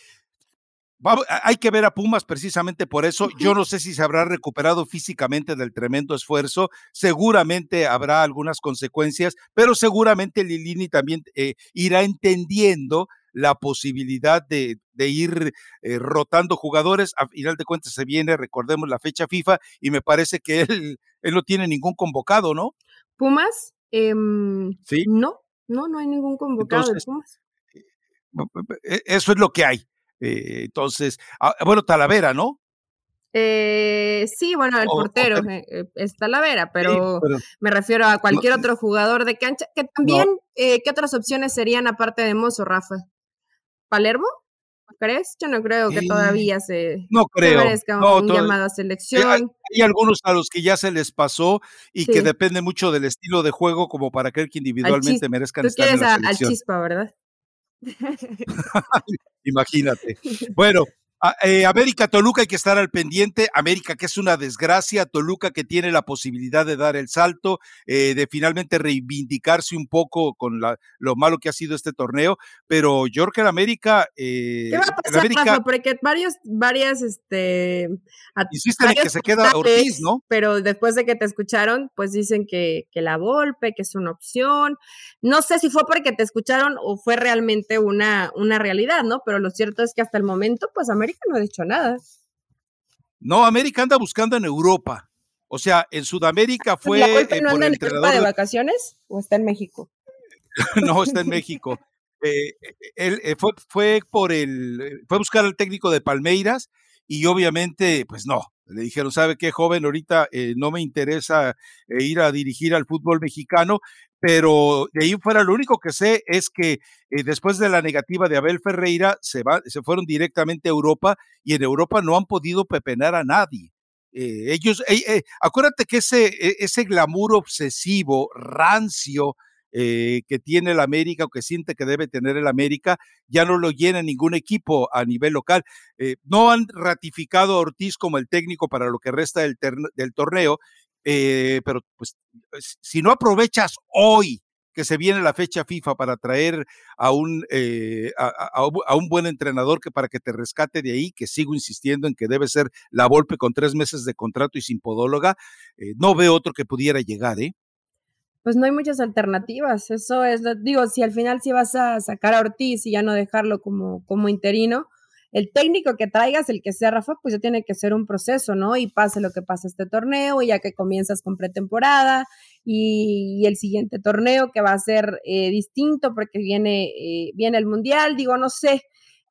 Speaker 1: hay que ver a Pumas precisamente por eso. Yo no sé si se habrá recuperado físicamente del tremendo esfuerzo. Seguramente habrá algunas consecuencias, pero seguramente Lilini también eh, irá entendiendo la posibilidad de, ir eh, rotando jugadores. A final de cuentas se viene, recordemos la fecha FIFA, y me parece que él, él no tiene ningún convocado, ¿no?
Speaker 2: Pumas, em, sí. No, no, no hay ningún convocado de Pumas. Eh,
Speaker 1: e, eso es lo que hay. Eh, entonces, ah, bueno, Talavera, ¿no?
Speaker 2: sí, bueno, el portero es Talavera, pero, me refiero a cualquier otro jugador de cancha, que también, ¿qué otras opciones serían aparte de Mozo, Rafa? Palermo? ¿Crees? Yo no creo que todavía se,
Speaker 1: no creo,
Speaker 2: merezca un llamado a selección.
Speaker 1: Hay, algunos a los que ya se les pasó y que depende mucho del estilo de juego como para creer que individualmente merezcan estar en la
Speaker 2: al chispa, ¿verdad?
Speaker 1: Imagínate. Bueno, eh, América Toluca hay que estar al pendiente. América que es una desgracia, Toluca que tiene la posibilidad de dar el salto, eh, de finalmente reivindicarse un poco con lo malo que ha sido este torneo. Pero yo creo que América.
Speaker 2: Eh, ¿Qué va a pasar, América, Porque varios, varias, este.
Speaker 1: Insisten en que se queda Ortiz, ¿no?
Speaker 2: Pero después de que te escucharon, pues dicen que, que la golpe, que es una opción. No sé si fue porque te escucharon o fue realmente una, una realidad, ¿no? Pero lo cierto es que hasta el momento, pues América no ha dicho nada.
Speaker 1: No, América anda buscando en Europa. O sea, en Sudamérica fue.
Speaker 2: Eh, no anda en entrenador de vacaciones o está en México?
Speaker 1: no, está en México. Eh, él eh, fue, fue por el. Fue a buscar al técnico de Palmeiras y obviamente, pues no. Le dijeron, ¿sabe qué, joven? Ahorita no me interesa ir a dirigir al fútbol mexicano pero de ahí fuera lo único que sé es que eh, después de la negativa de Abel Ferreira se, va, se fueron directamente a Europa y en Europa no han podido pepenar a nadie. Eh, ellos, eh, acuérdate que ese, e, ese glamour obsesivo, rancio, que tiene el América o que siente que debe tener el América, ya no lo llena ningún equipo a nivel local. no han ratificado a Ortiz como el técnico para lo que resta del, del torneo eh, pero pues si no aprovechas hoy que se viene la fecha FIFA para traer a un, eh, a, un buen entrenador que para que te rescate de ahí, que sigo insistiendo en que debe ser la Volpe con tres meses de contrato y sin podóloga, eh, no veo otro que pudiera llegar, ¿eh?
Speaker 2: Pues no hay muchas alternativas, eso es, digo, si al final sí vas a sacar a Ortiz y ya no dejarlo como, como interino, el técnico que traigas, el que sea Rafa, pues ya tiene que ser un proceso, ¿no? Y pase lo que pase este torneo, y ya que comienzas con pretemporada y, el siguiente torneo que va a ser eh, distinto porque viene, eh, viene el Mundial, digo, no sé,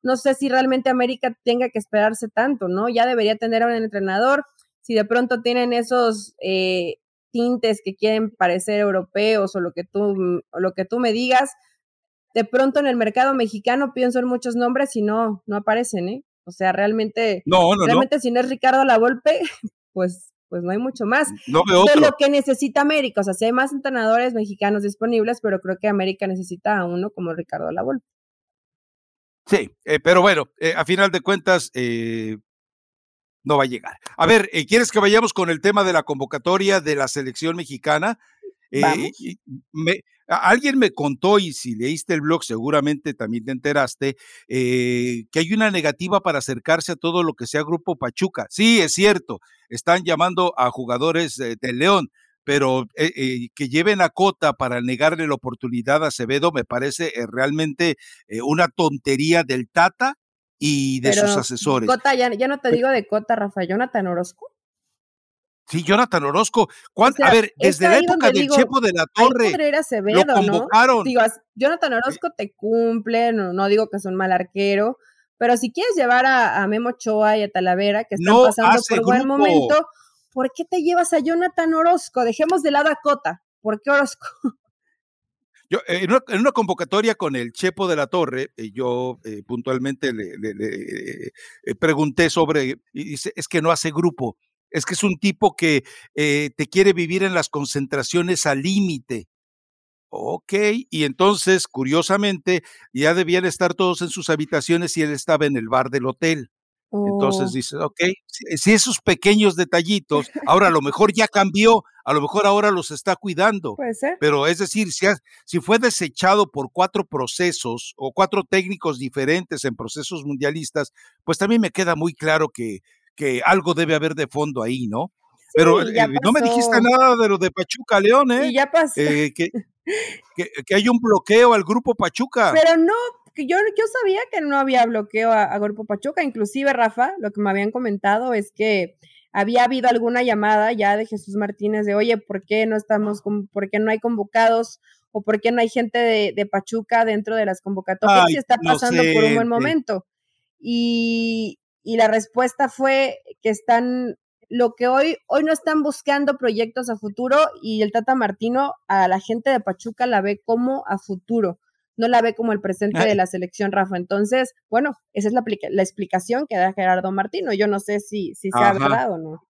Speaker 2: no sé si realmente América tenga que esperarse tanto, ¿no? Ya debería tener a un entrenador, si de pronto tienen esos eh, tintes que quieren parecer europeos o lo que tú, o lo que tú me digas, de pronto en el mercado mexicano pienso en muchos nombres y no, no aparecen, ¿eh? O sea, realmente, no, no, realmente si no es Ricardo Lavolpe, pues, pues no hay mucho más.
Speaker 1: No veo
Speaker 2: de lo que necesita América. O sea, sí hay más entrenadores mexicanos disponibles, pero creo que América necesita a uno como Ricardo Lavolpe.
Speaker 1: Sí, eh, pero bueno, eh, a final de cuentas, eh, no va a llegar. A ver, ¿quieres que vayamos con el tema de la convocatoria de la selección mexicana? Me, alguien me contó, y si leíste el blog seguramente también te enteraste, eh, que hay una negativa para acercarse a todo lo que sea Grupo Pachuca. Sí, es cierto, están llamando a jugadores de León, pero eh, eh, que lleven a Cota para negarle la oportunidad a Acevedo me parece realmente una tontería del Tata y de sus asesores.
Speaker 2: Cota, ya, ya, no te digo de Cota, Rafa, Jonathan Orozco.
Speaker 1: Sí, Jonathan Orozco. a ver, desde la época del Chepo de la Torre lo convocaron.
Speaker 2: Digo, Jonathan Orozco te cumple, no, no, digo que es un mal arquero, pero si quieres llevar a, Memo Choa y a Talavera, que están pasando por buen momento, ¿por qué te llevas a Jonathan Orozco? Dejemos de lado a Cota. ¿Por qué Orozco?
Speaker 1: Yo, eh, en, una, convocatoria con el Chepo de la Torre, eh, yo eh, puntualmente le, le pregunté sobre, y dice, es que no hace grupo es que es un tipo que eh, te quiere vivir en las concentraciones al límite. Ok, y entonces, curiosamente, ya debían estar todos en sus habitaciones y él estaba en el bar del hotel. Entonces oh. dice, ok, si, esos pequeños detallitos, ahora a lo mejor ya cambió, a lo mejor ahora los está cuidando.
Speaker 2: Puede ser.
Speaker 1: Pero es decir, si, si fue desechado por cuatro procesos o cuatro técnicos diferentes en procesos mundialistas, pues también me queda muy claro que, que algo debe haber de fondo ahí, ¿no? Pero eh, no me dijiste nada de lo de Pachuca León, ¿eh?
Speaker 2: Y ya pasó.
Speaker 1: Eh, que, que, hay un bloqueo al grupo Pachuca.
Speaker 2: Pero no, yo, yo sabía que no había bloqueo a, Grupo Pachuca. Inclusive, Rafa, lo que me habían comentado es que había habido alguna llamada ya de Jesús Martínez de, oye, ¿por qué no estamos, por qué no hay convocados? ¿O por qué no hay gente de, Pachuca dentro de las convocatorias? y está pasando por un buen momento. Y, y la respuesta fue que están lo que hoy, hoy no están buscando proyectos a futuro y el Tata Martino a la gente de Pachuca la ve como a futuro, no la ve como el presente de la selección, Rafa. Entonces, bueno, esa es la, la explicación que da Gerardo Martino. Yo no sé si, si sea verdad o no.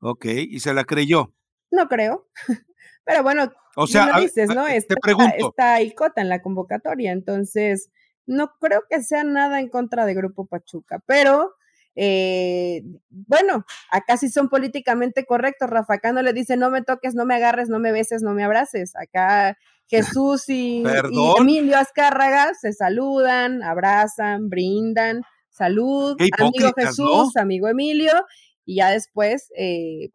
Speaker 1: Ok, ¿y se la creyó?
Speaker 2: No creo. Pero bueno, o sea, dices, ¿no? Está, te pregunto. está Icota en la convocatoria, entonces no creo que sea nada en contra de Grupo Pachuca, pero eh, bueno, acá sí son políticamente correctos. Rafa, acá no le dice no me toques, no me agarres, no me beses, no me abraces. Acá Jesús y, Emilio Azcárraga se saludan, abrazan, brindan, salud, amigo Jesús, amigo Emilio, y ya después, eh,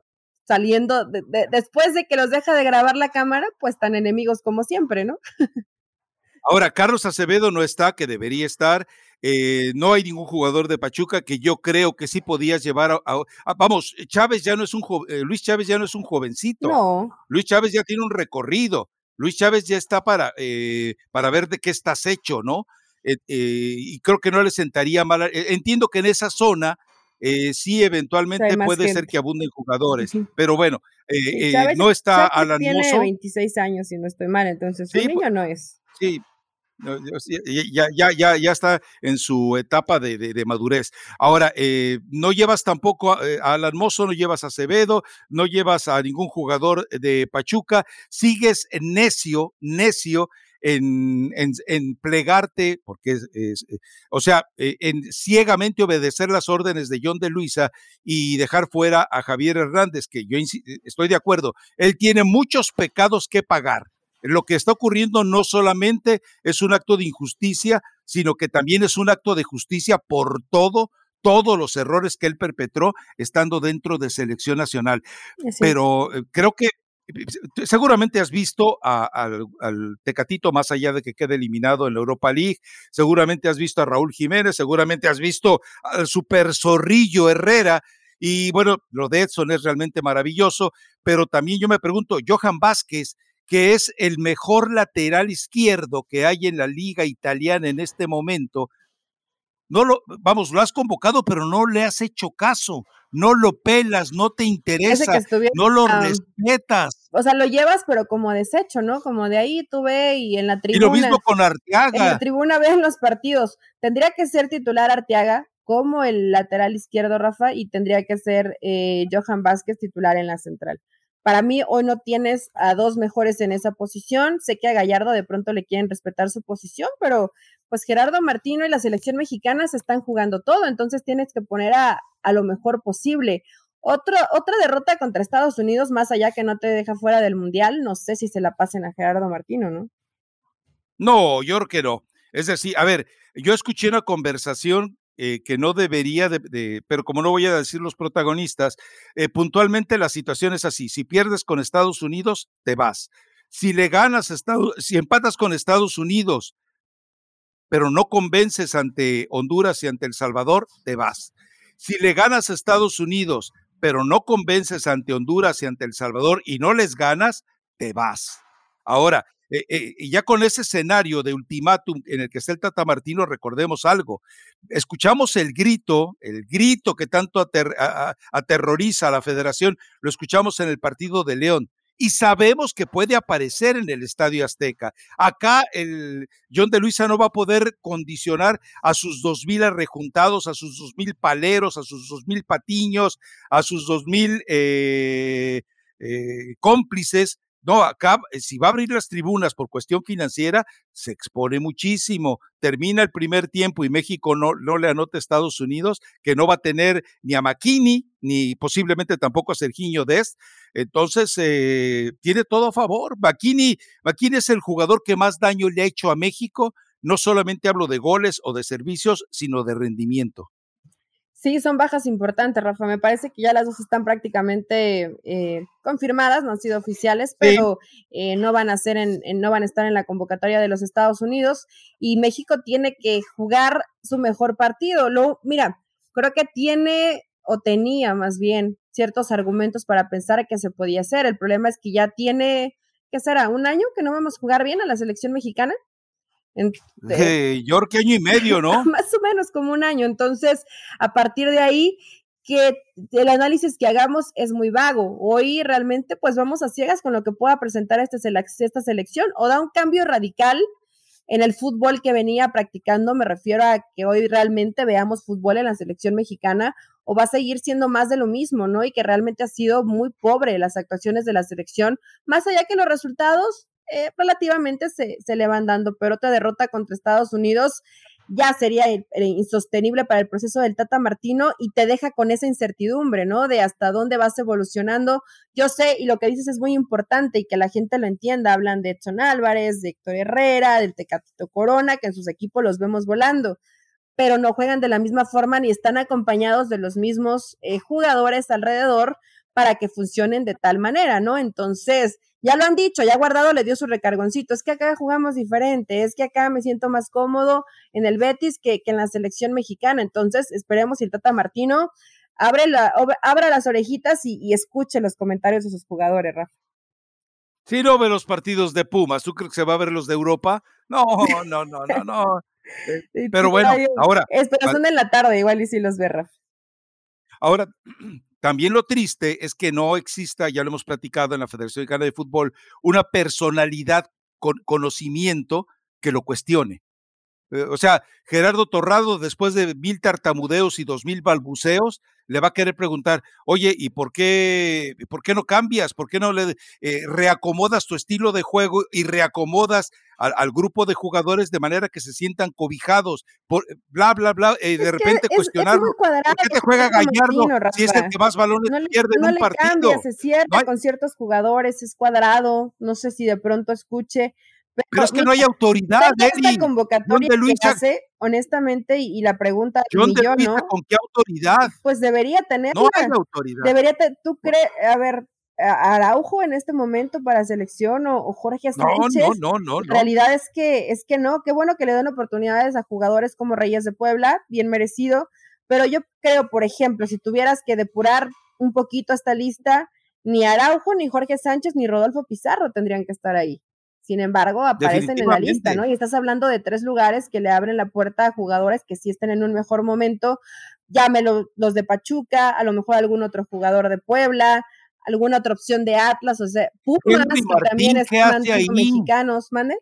Speaker 2: saliendo, después de que los deja de grabar la cámara, pues tan enemigos como siempre, ¿no?
Speaker 1: Ahora, Carlos Acevedo no está, que debería estar. Eh, no hay ningún jugador de Pachuca que yo creo que sí podías llevar a, vamos, Chávez ya no es un eh, Luis Chávez ya no es un jovencito.
Speaker 2: No.
Speaker 1: Luis Chávez ya tiene un recorrido. Luis Chávez ya está para, eh, para ver de qué estás hecho, ¿no? y creo que no le sentaría mal. entiendo que en esa zona sí eventualmente puede ser que abunden jugadores, pero bueno, no está Alan
Speaker 2: Tiene 26 años, si no estoy mal, entonces un niño no es.
Speaker 1: Sí, ya, ya, ya, ya está en su etapa de, madurez. Ahora, eh, no llevas tampoco a, eh, Alan no llevas a Acevedo, no llevas a ningún jugador de Pachuca, sigues necio, necio en, plegarte, porque es, eh, o sea, en ciegamente obedecer las órdenes de John de Luisa y dejar fuera a Javier Hernández, que yo estoy de acuerdo, él tiene muchos pecados que pagar lo que está ocurriendo no solamente es un acto de injusticia, sino que también es un acto de justicia por todo, todos los errores que él perpetró estando dentro de selección nacional. Pero eh, creo que seguramente has visto al, Tecatito más allá de que quede eliminado en la Europa League, seguramente has visto a Raúl Jiménez, seguramente has visto al super zorrillo Herrera, y bueno, lo de Edson es realmente maravilloso, pero también yo me pregunto, Johan Vázquez, que es el mejor lateral izquierdo que hay en la liga italiana en este momento, no lo, vamos, lo has convocado, pero no le has hecho caso, no lo pelas, no te interesa, no lo respetas.
Speaker 2: O sea, lo llevas, pero como desecho, ¿no? Como de ahí tú ve y en la tribuna.
Speaker 1: Y lo mismo con Arteaga.
Speaker 2: En la tribuna ven los partidos. Tendría que ser titular Arteaga como el lateral izquierdo, Rafa, y tendría que ser eh, Johan Vázquez titular en la central. Para mí, hoy no tienes a dos mejores en esa posición. Sé que a Gallardo de pronto le quieren respetar su posición, pero pues Gerardo Martino y la selección mexicana se están jugando todo, entonces tienes que poner a, a lo mejor posible. otra derrota contra Estados Unidos, más allá que no te deja fuera del Mundial, no sé si se la pasen a Gerardo Martino, ¿no?
Speaker 1: No, yo creo que no. Es decir, a ver, yo escuché una conversación eh, que no debería de, pero como no voy a decir los protagonistas, eh, puntualmente la situación es así, si pierdes con Estados Unidos, te vas. Si le ganas, Estados, si empatas con Estados Unidos, pero no convences ante Honduras y ante El Salvador, te vas. Si le ganas a Estados Unidos, pero no convences ante Honduras y ante El Salvador y no les ganas, te vas. Ahora, eh, eh, ya con ese escenario de ultimátum en el que está el Tata Martino, recordemos algo. Escuchamos el grito, el grito que tanto aterroriza a la federación, lo escuchamos en el partido de León y sabemos que puede aparecer en el Estadio Azteca. Acá el John de Luisa no va a poder condicionar a sus dos mil rejuntados, a sus dos mil paleros, a sus dos mil patiños, a sus dos mil eh, cómplices no, acá, eh, si va a abrir las tribunas por cuestión financiera, se expone muchísimo. Termina el primer tiempo y México no, no le anota a Estados Unidos, que no va a tener ni a McKinney, ni posiblemente tampoco a Serginho Dest. Entonces, eh, tiene todo a favor. McKinney es el jugador que más daño le ha hecho a México. No solamente hablo de goles o de servicios, sino de rendimiento.
Speaker 2: Sí, son bajas importantes, Rafa. Me parece que ya las dos están prácticamente eh, confirmadas, no han sido oficiales, pero eh, no van a ser en, no van a estar en la convocatoria de los Estados Unidos y México tiene que jugar su mejor partido. Lo, mira, creo que tiene o tenía más bien ciertos argumentos para pensar que se podía hacer. El problema es que ya tiene, ¿qué será? ¿Un año que no vamos a jugar bien a la selección mexicana?
Speaker 1: De York año y medio, ¿no?
Speaker 2: Más o menos como un año. Entonces, a partir de ahí, que el análisis que hagamos es muy vago. Hoy realmente, pues vamos a ciegas con lo que pueda presentar este esta selección o da un cambio radical en el fútbol que venía practicando. Me refiero a que hoy realmente veamos fútbol en la selección mexicana o va a seguir siendo más de lo mismo, ¿no? Y que realmente ha sido muy pobre las actuaciones de la selección, más allá que los resultados, eh, relativamente se, se, le van dando, pero otra derrota contra Estados Unidos ya sería insostenible para el proceso del Tata Martino y te deja con esa incertidumbre, ¿no? De hasta dónde vas evolucionando. Yo sé, y lo que dices es muy importante y que la gente lo entienda, hablan de Edson Álvarez, de Héctor Herrera, del Tecatito Corona, que en sus equipos los vemos volando, pero no juegan de la misma forma ni están acompañados de los mismos eh, jugadores alrededor para que funcionen de tal manera, ¿no? Entonces, ya lo han dicho, ya Guardado le dio su recargoncito, es que acá jugamos diferente, es que acá me siento más cómodo en el Betis que, en la selección mexicana, entonces esperemos si el Tata Martino abre la, abra las orejitas y, escuche los comentarios de sus jugadores, Rafa.
Speaker 1: Si no ve los partidos de Pumas, ¿tú crees que se va a ver los de Europa? No, no, no, no, no. Eh, pero bueno, ahora.
Speaker 2: Son en la tarde, igual y si los ve, Rafa.
Speaker 1: Ahora, también lo triste es que no exista, ya lo hemos platicado en la Federación Mexicana de Fútbol, una personalidad con conocimiento que lo cuestione. Eh, o sea, Gerardo Torrado, después de mil tartamudeos y dos mil balbuceos, le va a querer preguntar, oye, ¿y por qué, por qué no cambias? ¿Por qué no le eh, reacomodas tu estilo de juego y reacomodas al, grupo de jugadores de manera que se sientan cobijados? Por, bla, bla, bla, y de repente cuestionarlo. ¿Por qué te juega Gallardo si es el que más balones pierde en un partido? Cambia,
Speaker 2: se cierra con ciertos jugadores, es cuadrado, no sé si de pronto escuche,
Speaker 1: pero, es que no hay autoridad,
Speaker 2: Esta convocatoria que hace, honestamente, y, la pregunta
Speaker 1: John de ¿no? ¿Con qué autoridad?
Speaker 2: Pues debería tener.
Speaker 1: No hay autoridad.
Speaker 2: Debería, tú crees, a ver, Araujo en este momento para selección o, Jorge Sánchez.
Speaker 1: No, no, no, no.
Speaker 2: La realidad es que, es que no, qué bueno que le den oportunidades a jugadores como Reyes de Puebla, bien merecido, pero yo creo, por ejemplo, si tuvieras que depurar un poquito esta lista, ni Araujo, ni Jorge Sánchez, ni Rodolfo Pizarro tendrían que estar ahí. Sin embargo, aparecen en la lista, ¿no? Y estás hablando de tres lugares que le abren la puerta a jugadores que sí estén en un mejor momento. Llámelo los de Pachuca, a lo mejor algún otro jugador de Puebla, alguna otra opción de Atlas, o sea, Pumas, que también están mexicanos, ¿mande?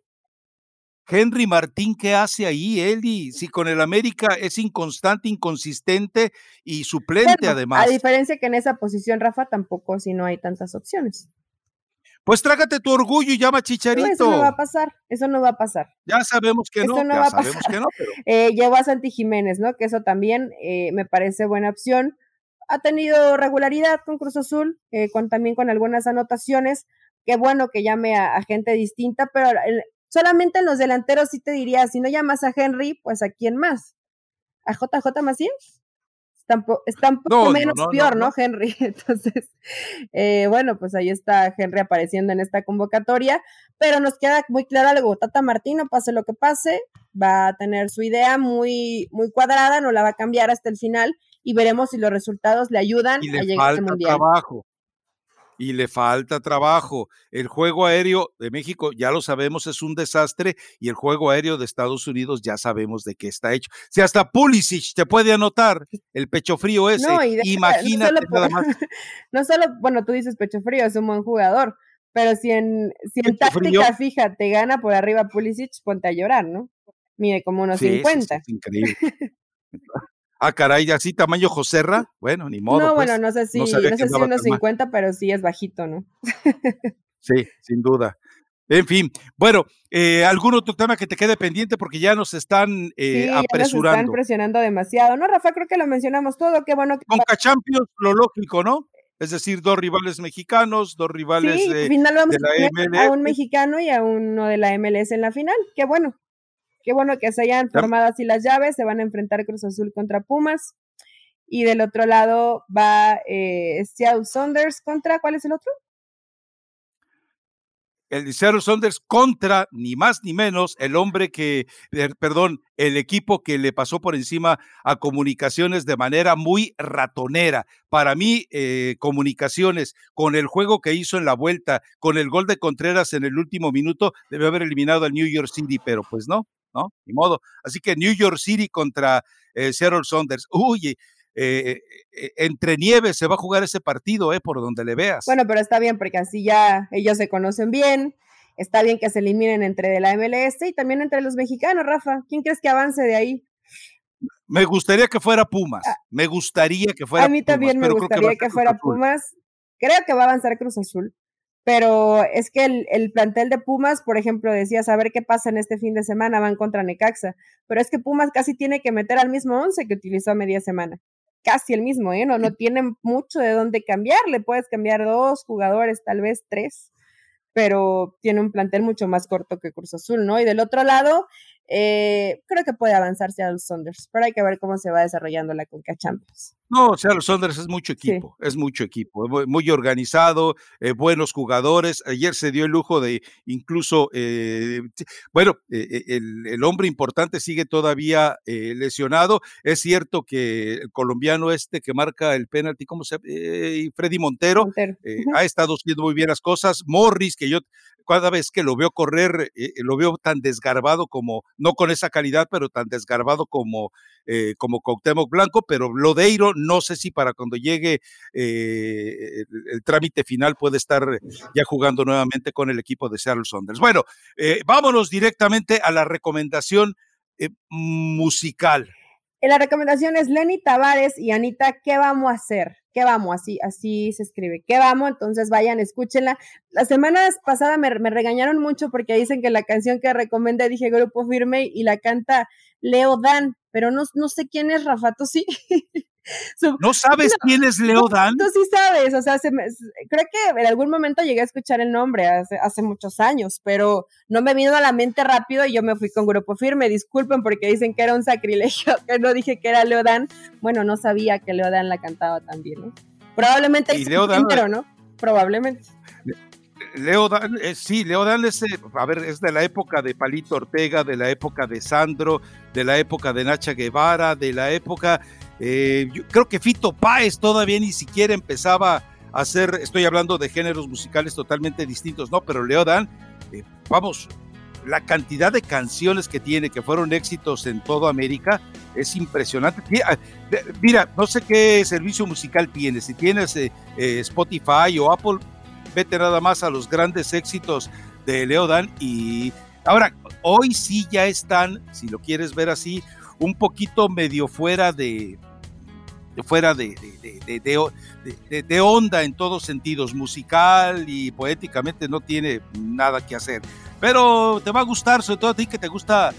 Speaker 1: Henry Martín, ¿qué hace ahí, Eli? Si con el América es inconstante, inconsistente y suplente además.
Speaker 2: A diferencia que en esa posición, Rafa, tampoco si no hay tantas opciones.
Speaker 1: Pues trágate tu orgullo y llama Chicharito.
Speaker 2: eso no va a pasar, eso no va a pasar.
Speaker 1: Ya sabemos que no, ya sabemos que no. Pero...
Speaker 2: Eh, llevó a Santi Jiménez, ¿no? Que eso también eh, me parece buena opción. Ha tenido regularidad con Cruz Azul, eh, con, también con algunas anotaciones. Qué bueno que llame a, gente distinta, pero solamente en los delanteros sí te diría, si no llamas a Henry, pues a quién más. ¿A JJ Macías? Está un poco menos peor, no, Henry? Entonces, eh, bueno, pues ahí está Henry apareciendo en esta convocatoria, pero nos queda muy claro algo, Tata Martino, pase lo que pase, va a tener su idea muy, muy cuadrada, no la va a cambiar hasta el final y veremos si los resultados le ayudan a llegar al Mundial.
Speaker 1: Trabajo y le falta trabajo. El juego aéreo de México, ya lo sabemos, es un desastre y el juego aéreo de Estados Unidos ya sabemos de qué está hecho. Si hasta Pulisic te puede anotar el pecho frío ese, imagínate nada más.
Speaker 2: No solo, bueno, tú dices pecho frío, es un buen jugador, pero si en, si en táctica fija te gana por arriba Pulisic, ponte a llorar, ¿no? Mide como unos 50. es increíble.
Speaker 1: Ah, caray, así tamaño Joserra. Bueno, ni modo.
Speaker 2: No, pues. bueno, no sé si, no, sé si unos 50, pero sí es bajito, ¿no?
Speaker 1: sí, sin duda. En fin, bueno, eh, ¿algún otro tema que te quede pendiente? Porque ya nos están eh, sí, apresurando.
Speaker 2: Ya nos están presionando demasiado. No, Rafa, creo que lo mencionamos todo. Qué bueno que.
Speaker 1: Con Champions, lo lógico, ¿no? Es decir, dos rivales mexicanos, dos rivales
Speaker 2: sí, de, final vamos de la A un mexicano y a uno de la MLS en la final. Qué bueno. Qué bueno que se hayan formado así las llaves, se van a enfrentar Cruz Azul contra Pumas. Y del otro lado va eh, Seattle Saunders contra, ¿cuál es el otro?
Speaker 1: el Seattle Saunders contra ni más ni menos el hombre que, perdón, el equipo que le pasó por encima a comunicaciones de manera muy ratonera. Para mí, eh, comunicaciones con el juego que hizo en la vuelta, con el gol de Contreras en el último minuto, debe haber eliminado al New York City, pero pues no, ¿no? Ni modo. Así que New York City contra eh, Seattle Saunders. Uy, eh, eh, entre nieve se va a jugar ese partido, ¿eh? Por donde le veas.
Speaker 2: Bueno, pero está bien porque así ya ellos se conocen bien. Está bien que se eliminen entre de la MLS y también entre los mexicanos, Rafa. ¿Quién crees que avance de ahí?
Speaker 1: Me gustaría que fuera Pumas. Ah. me gustaría que fuera
Speaker 2: A mí también me gustaría que fuera Pumas. Creo que va a avanzar Cruz Azul pero es que el, plantel de Pumas, por ejemplo, decía, a ver qué pasa en este fin de semana, van contra Necaxa, pero es que Pumas casi tiene que meter al mismo once que utilizó a media semana, casi el mismo, ¿eh? No, no tiene mucho de dónde cambiar, le puedes cambiar dos jugadores, tal vez tres, pero tiene un plantel mucho más corto que Cruz Azul, ¿no? Y del otro lado, eh, creo que puede avanzarse a los Saunders, pero hay que ver cómo se va desarrollando la Conca Champions.
Speaker 1: No, o sea, los Saunders es mucho equipo, es mucho equipo, muy, organizado, eh, buenos jugadores. Ayer se dio el lujo de incluso, eh, bueno, eh, el, hombre importante sigue todavía lesionado. Es cierto que el colombiano este que marca el penalti, ¿cómo se llama? Freddy Montero, ha estado haciendo muy bien las cosas. Morris, que yo cada vez que lo veo correr, lo veo tan desgarbado como, no con esa calidad, pero tan desgarbado como, como Cuauhtémoc Blanco, pero Lodeiro no sé si para cuando llegue eh, el, trámite final puede estar ya jugando nuevamente con el equipo de Seattle Saunders. Bueno, eh, vámonos directamente a la recomendación eh, musical.
Speaker 2: La recomendación es Lenny Tavares y Anita, ¿qué vamos a hacer? ¿Qué vamos? Así, así se escribe. ¿Qué vamos? Entonces vayan, escúchenla. Las semanas pasadas me, me regañaron mucho porque dicen que la canción que recomendé dije Grupo Firme y la canta Leo Dan, pero no, no sé quién es Rafa, ¿tú sí?
Speaker 1: ¿No sabes quién es Leo Dan?
Speaker 2: Tú, sí sabes, o sea, creo que en algún momento llegué a escuchar el nombre hace, hace muchos años, pero no me vino a la mente rápido y yo me fui con Grupo Firme. Disculpen porque dicen que era un sacrilegio, que no dije que era Leo Dan. Bueno, no sabía que Leo Dan la cantaba también, ¿no? Probablemente el primero, ¿no? probablemente.
Speaker 1: Leo Dan, eh, sí, Leo Dan es, eh, a ver, es de la época de Palito Ortega, de la época de Sandro, de la época de Nacha Guevara, de la época, eh, yo creo que Fito Páez todavía ni siquiera empezaba a hacer, estoy hablando de géneros musicales totalmente distintos, ¿no? Pero Leo Dan, vamos, la cantidad de canciones que tiene, que fueron éxitos en toda América, es impresionante. Ah, mira, no sé qué servicio musical tienes, si tienes Spotify o Apple, vete nada más a los grandes éxitos de Leo Dan y ahora, hoy sí ya están, si lo quieres ver así, un poquito medio fuera de, fuera de, de, de, onda en todos sentidos, musical y poéticamente no tiene nada que hacer. Pero te va a gustar, sobre todo a ti que te gusta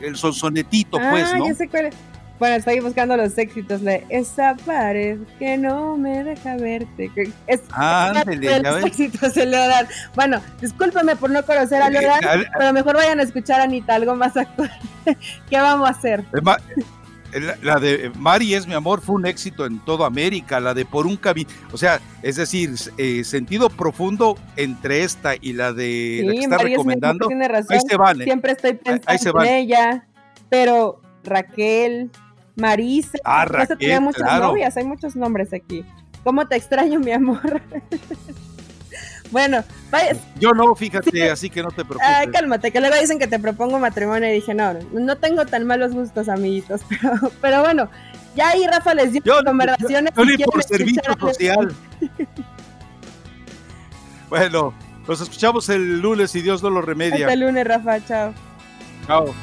Speaker 1: el sonsonetito, pues,
Speaker 2: ah,
Speaker 1: ¿no?
Speaker 2: Ya sé cuál es. Bueno, estoy buscando los éxitos de esa pared que no me deja verte. Es,
Speaker 1: ah, ándale,
Speaker 2: los éxitos de Leodán. Bueno, discúlpame por no conocer a Leodán, pero mejor vayan a escuchar a Anita, algo más actual. ¿Qué vamos a hacer?
Speaker 1: La, de Mari es mi amor fue un éxito en toda América, la de Por un camino, o sea, es decir, eh, sentido profundo entre esta y la de la que está recomendando.
Speaker 2: tiene razón. Ahí se van, Siempre estoy pensando en ella, pero Raquel, Marisa.
Speaker 1: Ah, Raquel,
Speaker 2: tenía muchas novias, hay muchos nombres aquí. ¿Cómo te extraño, mi amor? bueno, vaya.
Speaker 1: Yo no, fíjate, así que no te preocupes.
Speaker 2: Ay, cálmate, que luego dicen que te propongo matrimonio y dije, no, no tengo tan malos gustos, amiguitos, pero, pero bueno, ya ahí Rafa les dio conversaciones.
Speaker 1: Yo, yo por servicio social. bueno, nos escuchamos el lunes y Dios no lo remedia.
Speaker 2: Hasta el lunes, Rafa, chao.
Speaker 1: Chao.